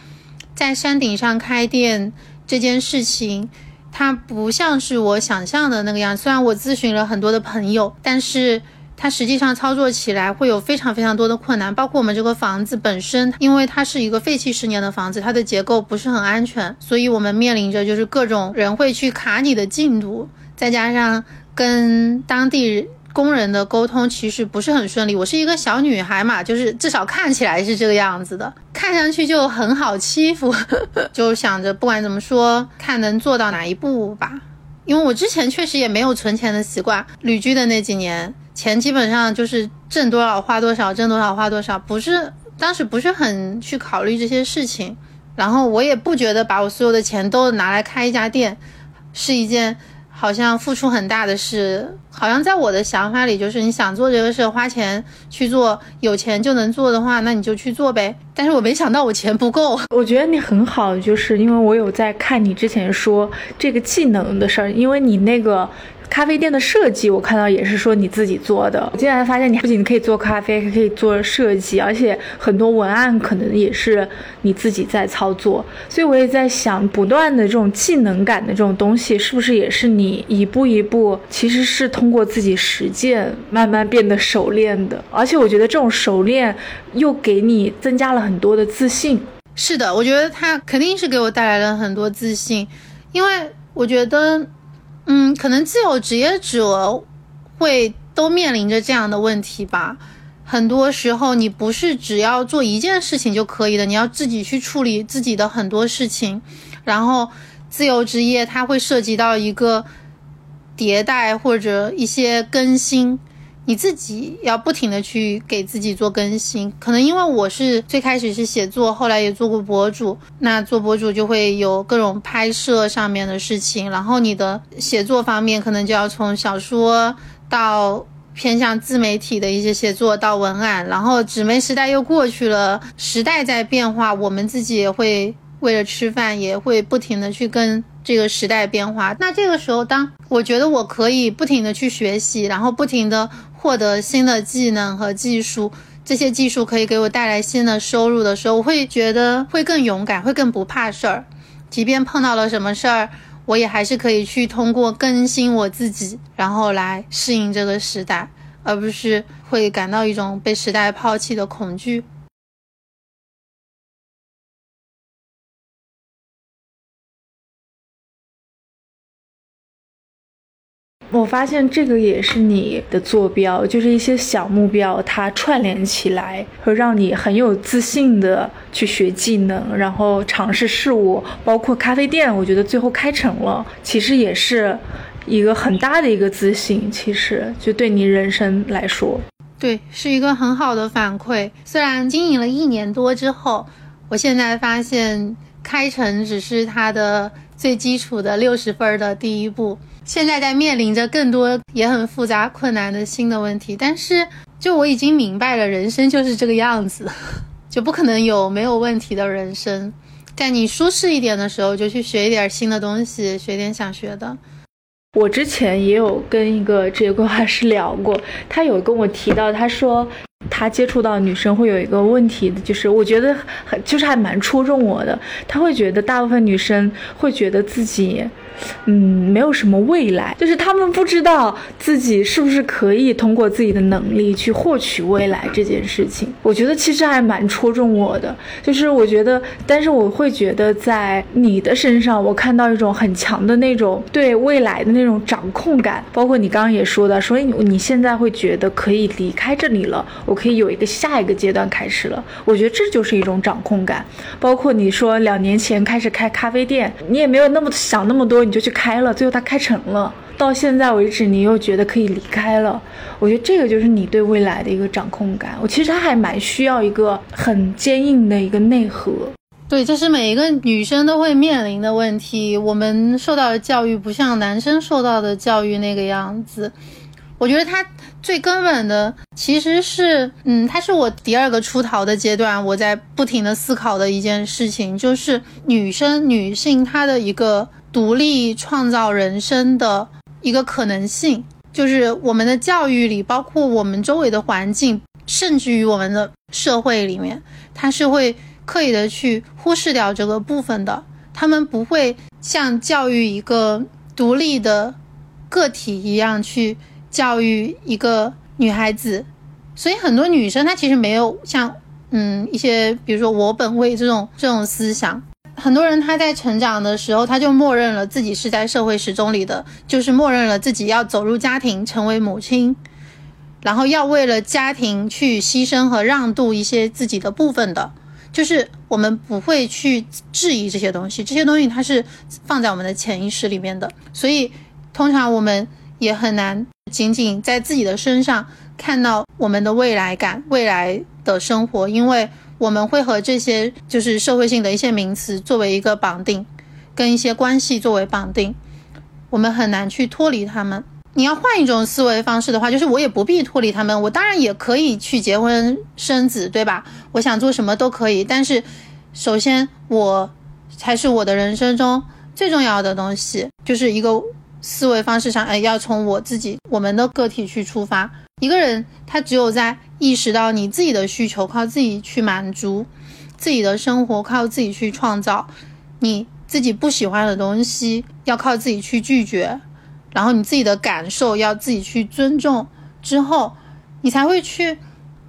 在山顶上开店这件事情，它不像是我想象的那个样。虽然我咨询了很多的朋友，但是它实际上操作起来会有非常非常多的困难。包括我们这个房子本身，因为它是一个废弃十年的房子，它的结构不是很安全，所以我们面临着就是各种人会去卡你的进度，再加上跟当地。工人的沟通其实不是很顺利。我是一个小女孩嘛，就是至少看起来是这个样子的，看上去就很好欺负，就想着不管怎么说，看能做到哪一步吧。因为我之前确实也没有存钱的习惯，旅居的那几年，钱基本上就是挣多少花多少，挣多少花多少，不是当时不是很去考虑这些事情。然后我也不觉得把我所有的钱都拿来开一家店是一件。好像付出很大的事，好像在我的想法里，就是你想做这个事，花钱去做，有钱就能做的话，那你就去做呗。但是我没想到我钱不够。我觉得你很好，就是因为我有在看你之前说这个技能的事儿，因为你那个。咖啡店的设计，我看到也是说你自己做的。我竟然发现你不仅可以做咖啡，还可以做设计，而且很多文案可能也是你自己在操作。所以我也在想，不断的这种技能感的这种东西，是不是也是你一步一步，其实是通通过自己实践慢慢变得熟练的。而且我觉得这种熟练又给你增加了很多的自信。是的，我觉得它肯定是给我带来了很多自信，因为我觉得。嗯，可能自由职业者会都面临着这样的问题吧。很多时候，你不是只要做一件事情就可以的，你要自己去处理自己的很多事情。然后，自由职业它会涉及到一个迭代或者一些更新。你自己要不停的去给自己做更新，可能因为我是最开始是写作，后来也做过博主，那做博主就会有各种拍摄上面的事情，然后你的写作方面可能就要从小说到偏向自媒体的一些写作到文案，然后纸媒时代又过去了，时代在变化，我们自己也会为了吃饭也会不停的去跟这个时代变化。那这个时候，当我觉得我可以不停的去学习，然后不停的。获得新的技能和技术，这些技术可以给我带来新的收入的时候，我会觉得会更勇敢，会更不怕事儿。即便碰到了什么事儿，我也还是可以去通过更新我自己，然后来适应这个时代，而不是会感到一种被时代抛弃的恐惧。我发现这个也是你的坐标，就是一些小目标，它串联起来，会让你很有自信的去学技能，然后尝试事物，包括咖啡店，我觉得最后开成了，其实也是一个很大的一个自信。其实就对你人生来说，对，是一个很好的反馈。虽然经营了一年多之后，我现在发现开成只是它的最基础的六十分的第一步。现在在面临着更多也很复杂、困难的新的问题，但是就我已经明白了，人生就是这个样子，就不可能有没有问题的人生。在你舒适一点的时候，就去学一点新的东西，学点想学的。我之前也有跟一个职业规划师聊过，他有跟我提到，他说他接触到女生会有一个问题，就是我觉得很就是还蛮戳中我的，他会觉得大部分女生会觉得自己。嗯，没有什么未来，就是他们不知道自己是不是可以通过自己的能力去获取未来这件事情。我觉得其实还蛮戳中我的，就是我觉得，但是我会觉得在你的身上，我看到一种很强的那种对未来的那种掌控感。包括你刚刚也说的，所以你现在会觉得可以离开这里了，我可以有一个下一个阶段开始了。我觉得这就是一种掌控感。包括你说两年前开始开咖啡店，你也没有那么想那么多。你就去开了，最后它开成了。到现在为止，你又觉得可以离开了。我觉得这个就是你对未来的一个掌控感。我其实还蛮需要一个很坚硬的一个内核。对，这是每一个女生都会面临的问题。我们受到的教育不像男生受到的教育那个样子。我觉得他最根本的其实是，嗯，他是我第二个出逃的阶段，我在不停的思考的一件事情，就是女生、女性她的一个独立创造人生的一个可能性，就是我们的教育里，包括我们周围的环境，甚至于我们的社会里面，它是会刻意的去忽视掉这个部分的，他们不会像教育一个独立的个体一样去教育一个女孩子，所以很多女生她其实没有像嗯一些比如说我本位这种这种思想。很多人他在成长的时候，他就默认了自己是在社会时钟里的，就是默认了自己要走入家庭，成为母亲，然后要为了家庭去牺牲和让渡一些自己的部分的，就是我们不会去质疑这些东西，这些东西它是放在我们的潜意识里面的，所以通常我们也很难仅仅在自己的身上看到我们的未来感、未来的生活，因为。我们会和这些就是社会性的一些名词作为一个绑定，跟一些关系作为绑定，我们很难去脱离他们。你要换一种思维方式的话，就是我也不必脱离他们，我当然也可以去结婚生子，对吧？我想做什么都可以。但是，首先我才是我的人生中最重要的东西，就是一个思维方式上，哎，要从我自己我们的个体去出发。一个人他只有在意识到你自己的需求靠自己去满足，自己的生活靠自己去创造，你自己不喜欢的东西要靠自己去拒绝，然后你自己的感受要自己去尊重之后，你才会去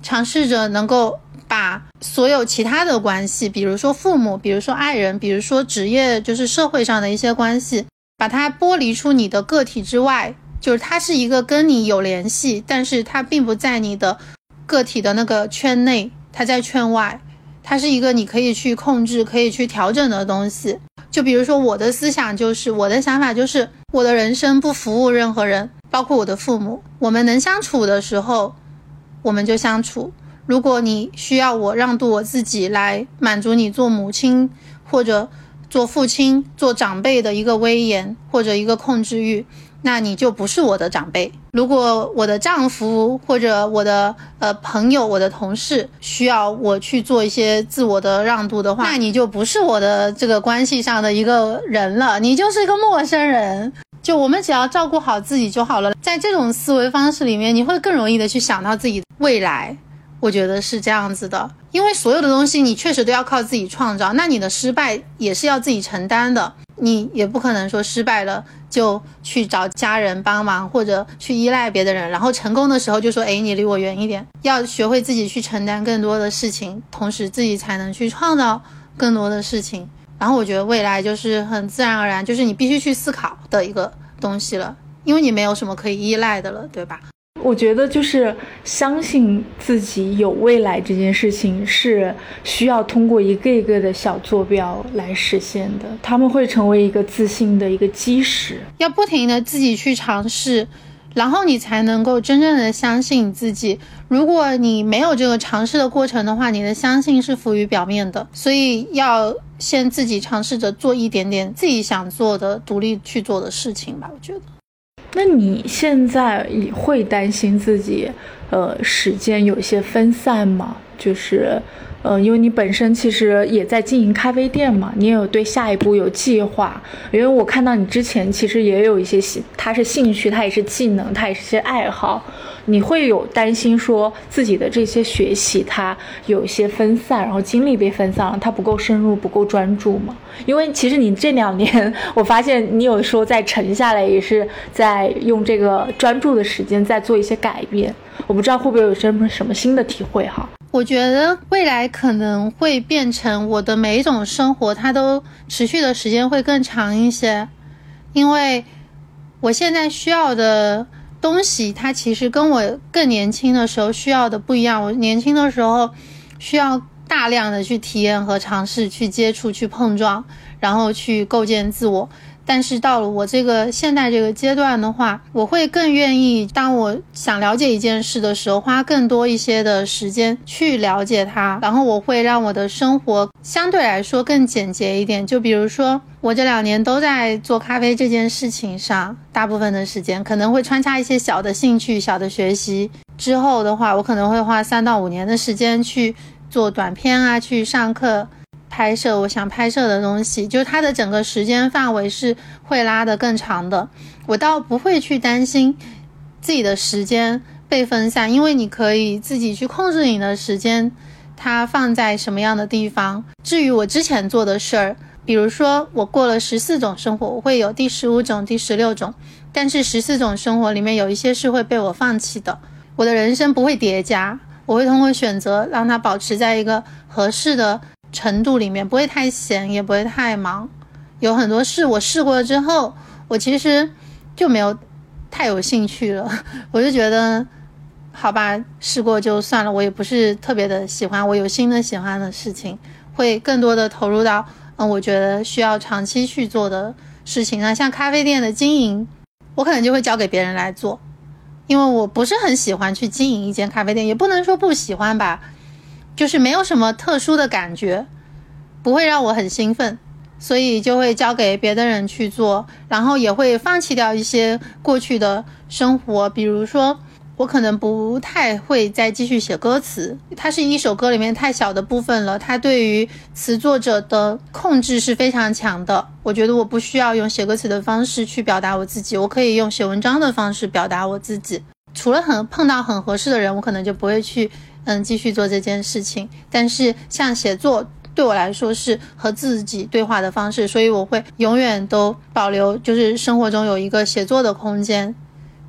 尝试着能够把所有其他的关系，比如说父母，比如说爱人，比如说职业，就是社会上的一些关系，把它剥离出你的个体之外。就是它是一个跟你有联系，但是它并不在你的个体的那个圈内，它在圈外。它是一个你可以去控制、可以去调整的东西。就比如说我的思想就是，我的想法就是，我的人生不服务任何人，包括我的父母。我们能相处的时候，我们就相处。如果你需要我让渡我自己来满足你做母亲或者做父亲、做长辈的一个威严或者一个控制欲。那你就不是我的长辈。如果我的丈夫或者我的呃朋友、我的同事需要我去做一些自我的让渡的话，那你就不是我的这个关系上的一个人了，你就是一个陌生人。就我们只要照顾好自己就好了。在这种思维方式里面，你会更容易的去想到自己未来。我觉得是这样子的，因为所有的东西你确实都要靠自己创造，那你的失败也是要自己承担的。你也不可能说失败了就去找家人帮忙，或者去依赖别的人，然后成功的时候就说：“哎，你离我远一点。”要学会自己去承担更多的事情，同时自己才能去创造更多的事情。然后我觉得未来就是很自然而然，就是你必须去思考的一个东西了，因为你没有什么可以依赖的了，对吧？我觉得就是相信自己有未来这件事情是需要通过一个一个的小坐标来实现的，他们会成为一个自信的一个基石。要不停的自己去尝试，然后你才能够真正的相信自己。如果你没有这个尝试的过程的话，你的相信是浮于表面的。所以要先自己尝试着做一点点自己想做的、独立去做的事情吧。我觉得。那你现在会担心自己，呃，时间有些分散吗？就是，呃，因为你本身其实也在经营咖啡店嘛，你也有对下一步有计划。因为我看到你之前其实也有一些兴，它是兴趣，它也是技能，它也是些爱好。你会有担心说自己的这些学习它有一些分散，然后精力被分散了，它不够深入，不够专注吗？因为其实你这两年，我发现你有时候在沉下来，也是在用这个专注的时间在做一些改变。我不知道会不会有什么什么新的体会哈？我觉得未来可能会变成我的每一种生活，它都持续的时间会更长一些，因为我现在需要的。东西它其实跟我更年轻的时候需要的不一样。我年轻的时候需要大量的去体验和尝试，去接触、去碰撞，然后去构建自我。但是到了我这个现在这个阶段的话，我会更愿意，当我想了解一件事的时候，花更多一些的时间去了解它。然后我会让我的生活相对来说更简洁一点。就比如说，我这两年都在做咖啡这件事情上，大部分的时间可能会穿插一些小的兴趣、小的学习。之后的话，我可能会花三到五年的时间去做短片啊，去上课。拍摄我想拍摄的东西，就是它的整个时间范围是会拉得更长的。我倒不会去担心自己的时间被分散，因为你可以自己去控制你的时间它放在什么样的地方。至于我之前做的事儿，比如说我过了十四种生活，我会有第十五种、第十六种，但是十四种生活里面有一些是会被我放弃的。我的人生不会叠加，我会通过选择让它保持在一个合适的程度里面，不会太闲，也不会太忙。有很多事我试过了之后，我其实就没有太有兴趣了，我就觉得。好吧，试过就算了。我也不是特别的喜欢，我有新的喜欢的事情，会更多的投入到嗯，我觉得需要长期去做的事情那像咖啡店的经营，我可能就会交给别人来做，因为我不是很喜欢去经营一间咖啡店，也不能说不喜欢吧，就是没有什么特殊的感觉，不会让我很兴奋，所以就会交给别的人去做，然后也会放弃掉一些过去的生活，比如说。我可能不太会再继续写歌词，它是一首歌里面太小的部分了，它对于词作者的控制是非常强的。我觉得我不需要用写歌词的方式去表达我自己，我可以用写文章的方式表达我自己。除了很碰到很合适的人，我可能就不会去嗯继续做这件事情。但是像写作对我来说是和自己对话的方式，所以我会永远都保留，就是生活中有一个写作的空间。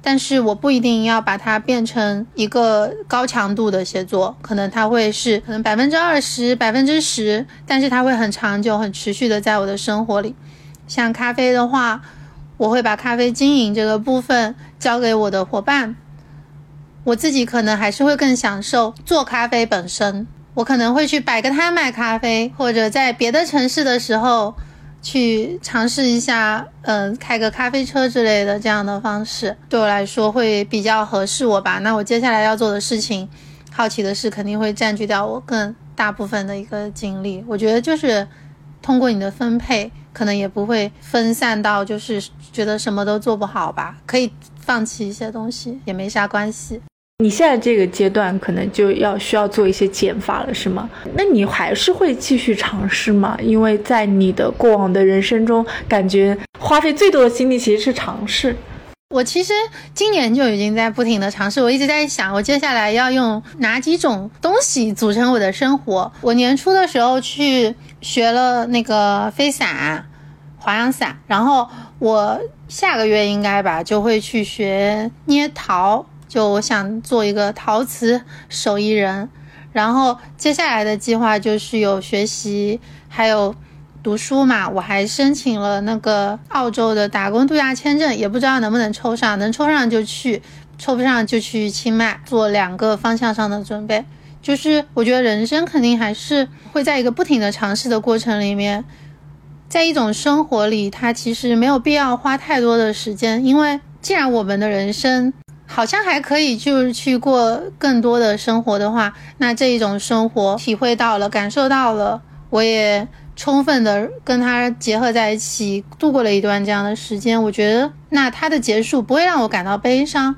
但是我不一定要把它变成一个高强度的写作，可能它会是可能百分之二十、百分之十，但是它会很长久、很持续的在我的生活里。像咖啡的话，我会把咖啡经营这个部分交给我的伙伴，我自己可能还是会更享受做咖啡本身。我可能会去摆个摊卖咖啡，或者在别的城市的时候。去尝试一下，嗯，开个咖啡车之类的这样的方式，对我来说会比较合适我吧。那我接下来要做的事情，好奇的事肯定会占据掉我更大部分的一个精力。我觉得就是通过你的分配，可能也不会分散到就是觉得什么都做不好吧，可以放弃一些东西也没啥关系。你现在这个阶段可能就要需要做一些减法了，是吗？那你还是会继续尝试吗？因为在你的过往的人生中，感觉花费最多的精力其实是尝试。我其实今年就已经在不停的尝试，我一直在想，我接下来要用哪几种东西组成我的生活。我年初的时候去学了那个飞伞、滑翔伞，然后我下个月应该吧就会去学捏陶。就我想做一个陶瓷手艺人，然后接下来的计划就是有学习，还有读书嘛。我还申请了那个澳洲的打工度假签证，也不知道能不能抽上，能抽上就去，抽不上就去清迈做两个方向上的准备。就是我觉得人生肯定还是会在一个不停的尝试的过程里面，在一种生活里，它其实没有必要花太多的时间，因为既然我们的人生。好像还可以，就是去过更多的生活的话，那这一种生活体会到了，感受到了，我也充分的跟他结合在一起，度过了一段这样的时间。我觉得，那它的结束不会让我感到悲伤，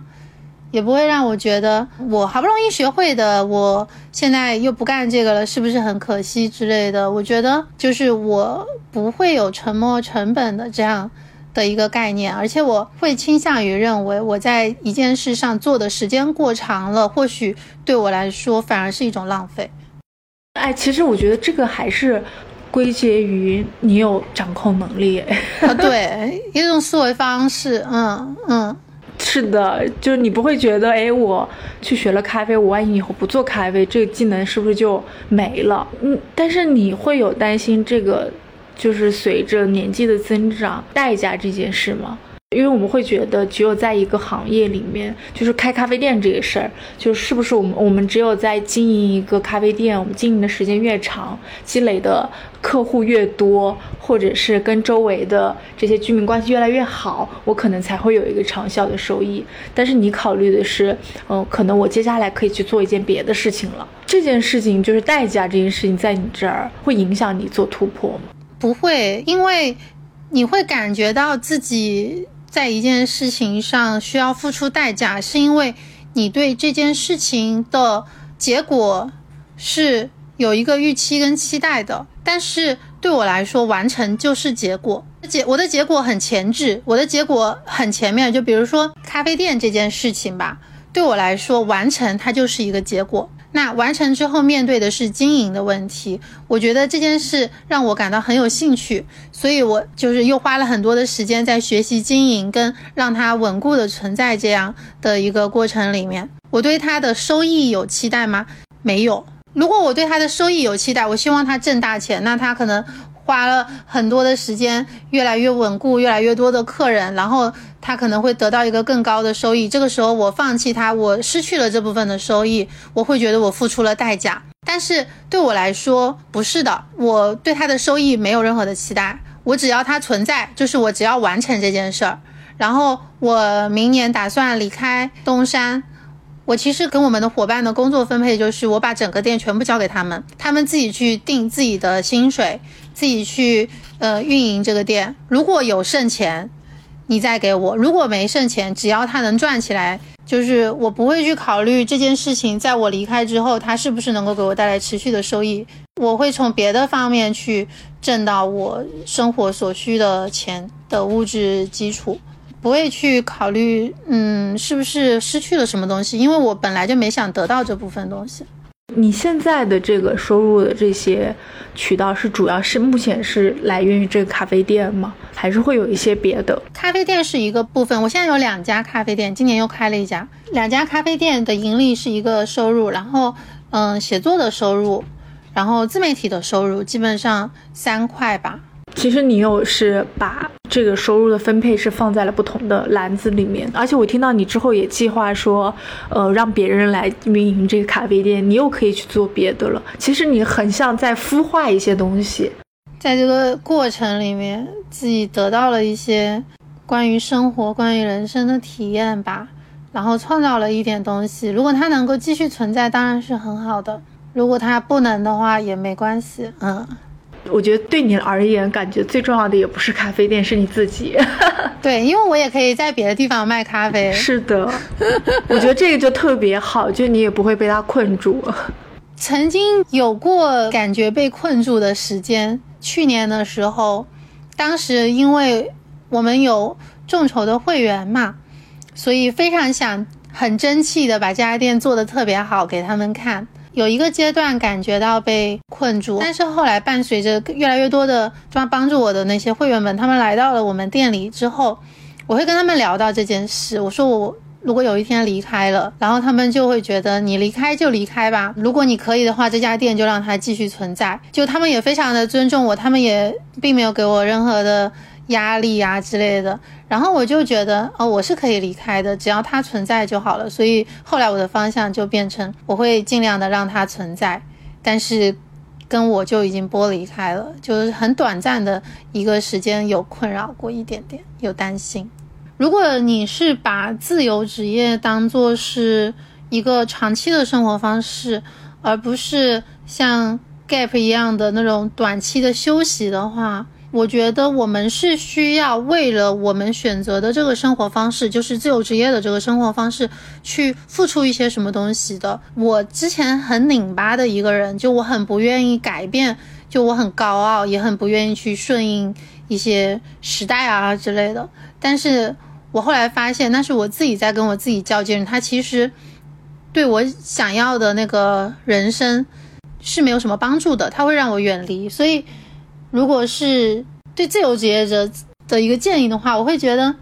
也不会让我觉得我好不容易学会的，我现在又不干这个了，是不是很可惜之类的？我觉得，就是我不会有沉没成本的这样。的一个概念，而且我会倾向于认为，我在一件事上做的时间过长了，或许对我来说反而是一种浪费。哎，其实我觉得这个还是归结于你有掌控能力。啊，对，一种思维方式。嗯嗯，是的，就是你不会觉得，哎，我去学了咖啡，我万一以后不做咖啡，这个技能是不是就没了？嗯，但是你会有担心这个。就是随着年纪的增长，代价这件事吗？因为我们会觉得，只有在一个行业里面，就是开咖啡店这个事儿，就是不是我们我们只有在经营一个咖啡店，我们经营的时间越长，积累的客户越多，或者是跟周围的这些居民关系越来越好，我可能才会有一个长效的收益。但是你考虑的是，嗯，可能我接下来可以去做一件别的事情了。这件事情就是代价，这件事情在你这儿会影响你做突破吗？不会，因为你会感觉到自己在一件事情上需要付出代价，是因为你对这件事情的结果是有一个预期跟期待的。但是对我来说，完成就是结果，结我的结果很前置，我的结果很前面。就比如说咖啡店这件事情吧，对我来说，完成它就是一个结果。那完成之后面对的是经营的问题，我觉得这件事让我感到很有兴趣，所以我就是又花了很多的时间在学习经营跟让它稳固的存在这样的一个过程里面。我对它的收益有期待吗？没有。如果我对它的收益有期待，我希望它挣大钱，那它可能。花了很多的时间，越来越稳固，越来越多的客人，然后他可能会得到一个更高的收益。这个时候我放弃他，我失去了这部分的收益，我会觉得我付出了代价。但是对我来说不是的，我对他的收益没有任何的期待，我只要他存在，就是我只要完成这件事儿。然后我明年打算离开东山。我其实跟我们的伙伴的工作分配就是，我把整个店全部交给他们，他们自己去定自己的薪水，自己去呃运营这个店。如果有剩钱，你再给我；如果没剩钱，只要他能赚起来，就是我不会去考虑这件事情，在我离开之后，他是不是能够给我带来持续的收益。我会从别的方面去挣到我生活所需的钱的物质基础。不会去考虑，嗯，是不是失去了什么东西？因为我本来就没想得到这部分东西。你现在的这个收入的这些渠道是主要是目前是来源于这个咖啡店吗？还是会有一些别的？咖啡店是一个部分。我现在有两家咖啡店，今年又开了一家。两家咖啡店的盈利是一个收入，然后，嗯，写作的收入，然后自媒体的收入，基本上三块吧。其实你又是把这个收入的分配是放在了不同的篮子里面，而且我听到你之后也计划说，呃，让别人来运营这个咖啡店，你又可以去做别的了。其实你很像在孵化一些东西，在这个过程里面，自己得到了一些关于生活、关于人生的体验吧，然后创造了一点东西。如果它能够继续存在，当然是很好的；如果它不能的话，也没关系。嗯。我觉得对你而言，感觉最重要的也不是咖啡店，是你自己。对，因为我也可以在别的地方卖咖啡。是的，我觉得这个就特别好，就你也不会被它困住。曾经有过感觉被困住的时间，去年的时候，当时因为我们有众筹的会员嘛，所以非常想很争气的把这家店做得特别好给他们看。有一个阶段感觉到被困住，但是后来伴随着越来越多的帮帮助我的那些会员们，他们来到了我们店里之后，我会跟他们聊到这件事。我说我如果有一天离开了，然后他们就会觉得你离开就离开吧，如果你可以的话，这家店就让它继续存在。就他们也非常的尊重我，他们也并没有给我任何的。压力呀之类的，然后我就觉得哦，我是可以离开的，只要它存在就好了。所以后来我的方向就变成，我会尽量的让它存在，但是跟我就已经剥离开了，就是很短暂的一个时间有困扰过一点点，有担心。如果你是把自由职业当做是一个长期的生活方式，而不是像 gap 一样的那种短期的休息的话。我觉得我们是需要为了我们选择的这个生活方式，就是自由职业的这个生活方式，去付出一些什么东西的。我之前很拧巴的一个人，就我很不愿意改变，就我很高傲，也很不愿意去顺应一些时代啊之类的。但是我后来发现，那是我自己在跟我自己较劲，他其实对我想要的那个人生是没有什么帮助的，他会让我远离。所以。如果是对自由职业者的一个建议的话，我会觉得，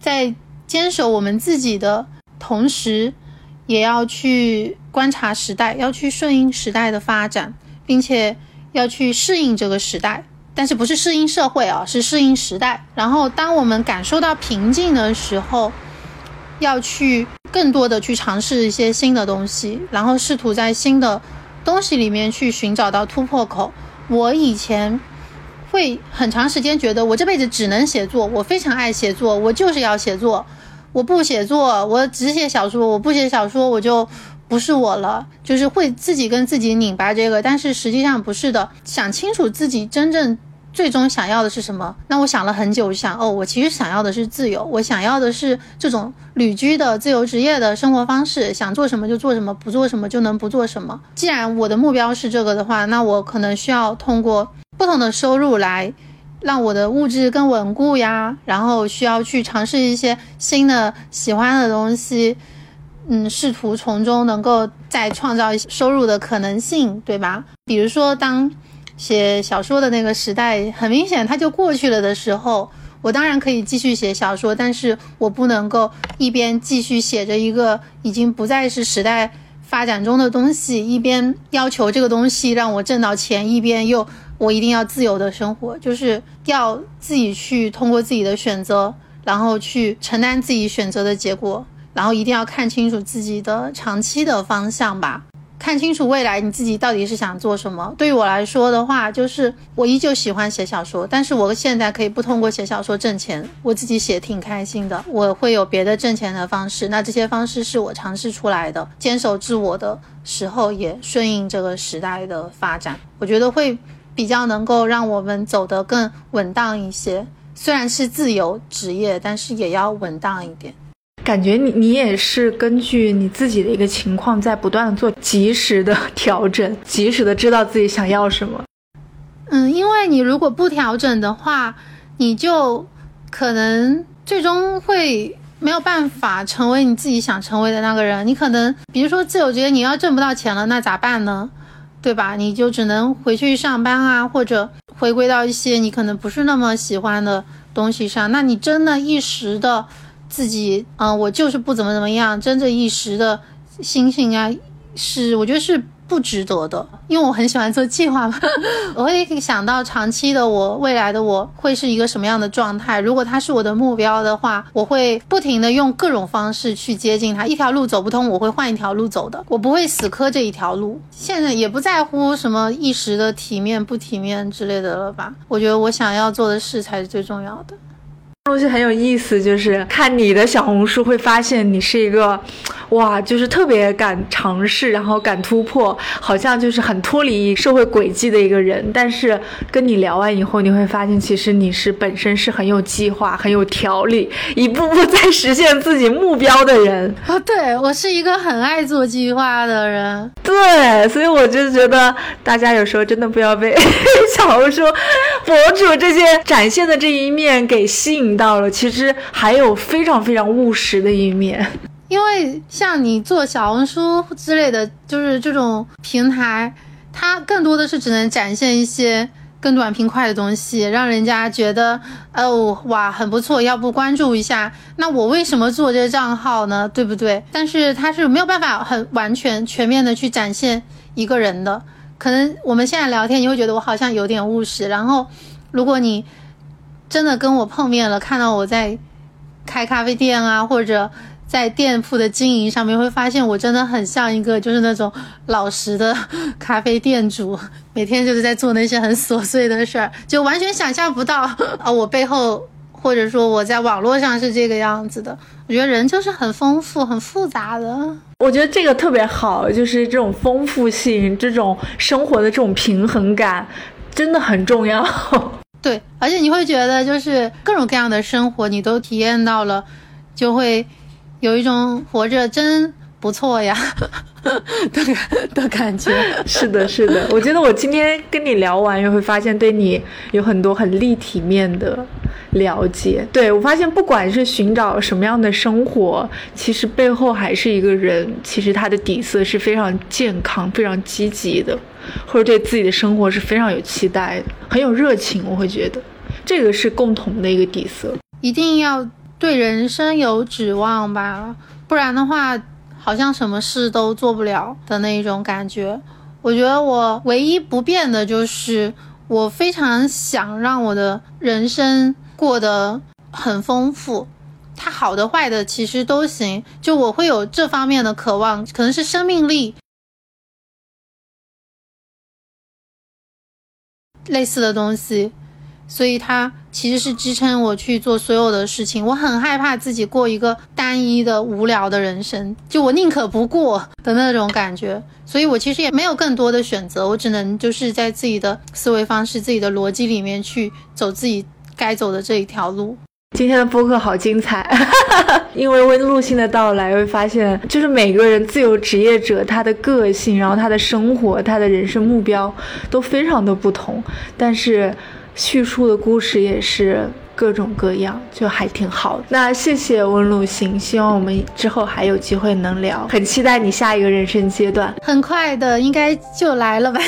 在坚守我们自己的同时，也要去观察时代，要去顺应时代的发展，并且要去适应这个时代。但是不是适应社会啊，是适应时代。然后，当我们感受到瓶颈的时候，要去更多的去尝试一些新的东西，然后试图在新的东西里面去寻找到突破口。我以前。会很长时间觉得我这辈子只能写作，我非常爱写作，我就是要写作，我不写作，我只写小说，我不写小说我就不是我了，就是会自己跟自己拧巴这个，但是实际上不是的，想清楚自己真正最终想要的是什么。那我想了很久，想哦，我其实想要的是自由，我想要的是这种旅居的自由职业的生活方式，想做什么就做什么，不做什么就能不做什么。既然我的目标是这个的话，那我可能需要通过。不同的收入来让我的物质更稳固呀，然后需要去尝试一些新的喜欢的东西，嗯，试图从中能够再创造收入的可能性，对吧？比如说，当写小说的那个时代很明显它就过去了的时候，我当然可以继续写小说，但是我不能够一边继续写着一个已经不再是时代发展中的东西，一边要求这个东西让我挣到钱，一边又我一定要自由的生活，就是要自己去通过自己的选择，然后去承担自己选择的结果。然后一定要看清楚自己的长期的方向吧，看清楚未来你自己到底是想做什么。对于我来说的话，就是我依旧喜欢写小说，但是我现在可以不通过写小说挣钱，我自己写挺开心的。我会有别的挣钱的方式，那这些方式是我尝试出来的，坚守自我的时候也顺应这个时代的发展，我觉得会比较能够让我们走得更稳当一些。虽然是自由职业，但是也要稳当一点。感觉你你也是根据你自己的一个情况，在不断的做及时的调整，及时的知道自己想要什么。嗯，因为你如果不调整的话，你就可能最终会没有办法成为你自己想成为的那个人。你可能比如说自由职业，你要挣不到钱了，那咋办呢？对吧？你就只能回去上班啊，或者回归到一些你可能不是那么喜欢的东西上。那你真的一时的。自己，嗯，我就是不怎么怎么样，真正一时的心情啊，是我觉得是不值得的，因为我很喜欢做计划嘛，我会想到长期的我，未来的我会是一个什么样的状态。如果它是我的目标的话，我会不停的用各种方式去接近它。一条路走不通，我会换一条路走的，我不会死磕这一条路。现在也不在乎什么一时的体面不体面之类的了吧？我觉得我想要做的事才是最重要的。东西很有意思，就是看你的小红书会发现你是一个，哇，就是特别敢尝试，然后敢突破，好像就是很脱离社会轨迹的一个人。但是跟你聊完以后，你会发现其实你是本身是很有计划、很有条理，一步步在实现自己目标的人。啊，对我是一个很爱做计划的人。对，所以我就觉得大家有时候真的不要被小红书博主这些展现的这一面给吸引。到了，其实还有非常非常务实的一面，因为像你做小红书之类的，就是这种平台，它更多的是只能展现一些更短平快的东西，让人家觉得哦哇很不错，要不关注一下。那我为什么做这个账号呢？对不对？但是它是没有办法很完全全面的去展现一个人的。可能我们现在聊天，你会觉得我好像有点务实，然后如果你。真的跟我碰面了，看到我在开咖啡店啊，或者在店铺的经营上面，会发现我真的很像一个就是那种老实的咖啡店主，每天就是在做那些很琐碎的事儿，就完全想象不到啊，我背后或者说我在网络上是这个样子的。我觉得人就是很丰富、很复杂的。我觉得这个特别好，就是这种丰富性、这种生活的这种平衡感，真的很重要。对，而且你会觉得就是各种各样的生活你都体验到了，就会有一种活着真不错呀 的的感觉。是的，是的，我觉得我今天跟你聊完，又会发现对你有很多很立体面的了解。对我发现，不管是寻找什么样的生活，其实背后还是一个人，其实他的底色是非常健康、非常积极的。或者对自己的生活是非常有期待的，很有热情。我会觉得，这个是共同的一个底色。一定要对人生有指望吧，不然的话，好像什么事都做不了的那一种感觉。我觉得我唯一不变的就是，我非常想让我的人生过得很丰富，它好的坏的其实都行。就我会有这方面的渴望，可能是生命力。类似的东西，所以它其实是支撑我去做所有的事情。我很害怕自己过一个单一的、无聊的人生，就我宁可不过的那种感觉。所以我其实也没有更多的选择，我只能就是在自己的思维方式、自己的逻辑里面去走自己该走的这一条路。今天的播客好精彩，因为温路星的到来，会发现就是每个人自由职业者他的个性，然后他的生活，他的人生目标都非常的不同，但是叙述的故事也是。各种各样，就还挺好的。那谢谢温露行，希望我们之后还有机会能聊，很期待你下一个人生阶段。很快的，应该就来了吧？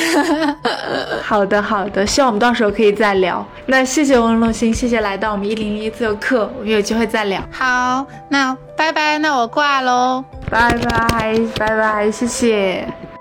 好的，好的，希望我们到时候可以再聊。那谢谢温露行，谢谢来到我们一零一做客，我们有机会再聊。好，那拜拜，那我挂喽。拜拜，拜拜，谢谢。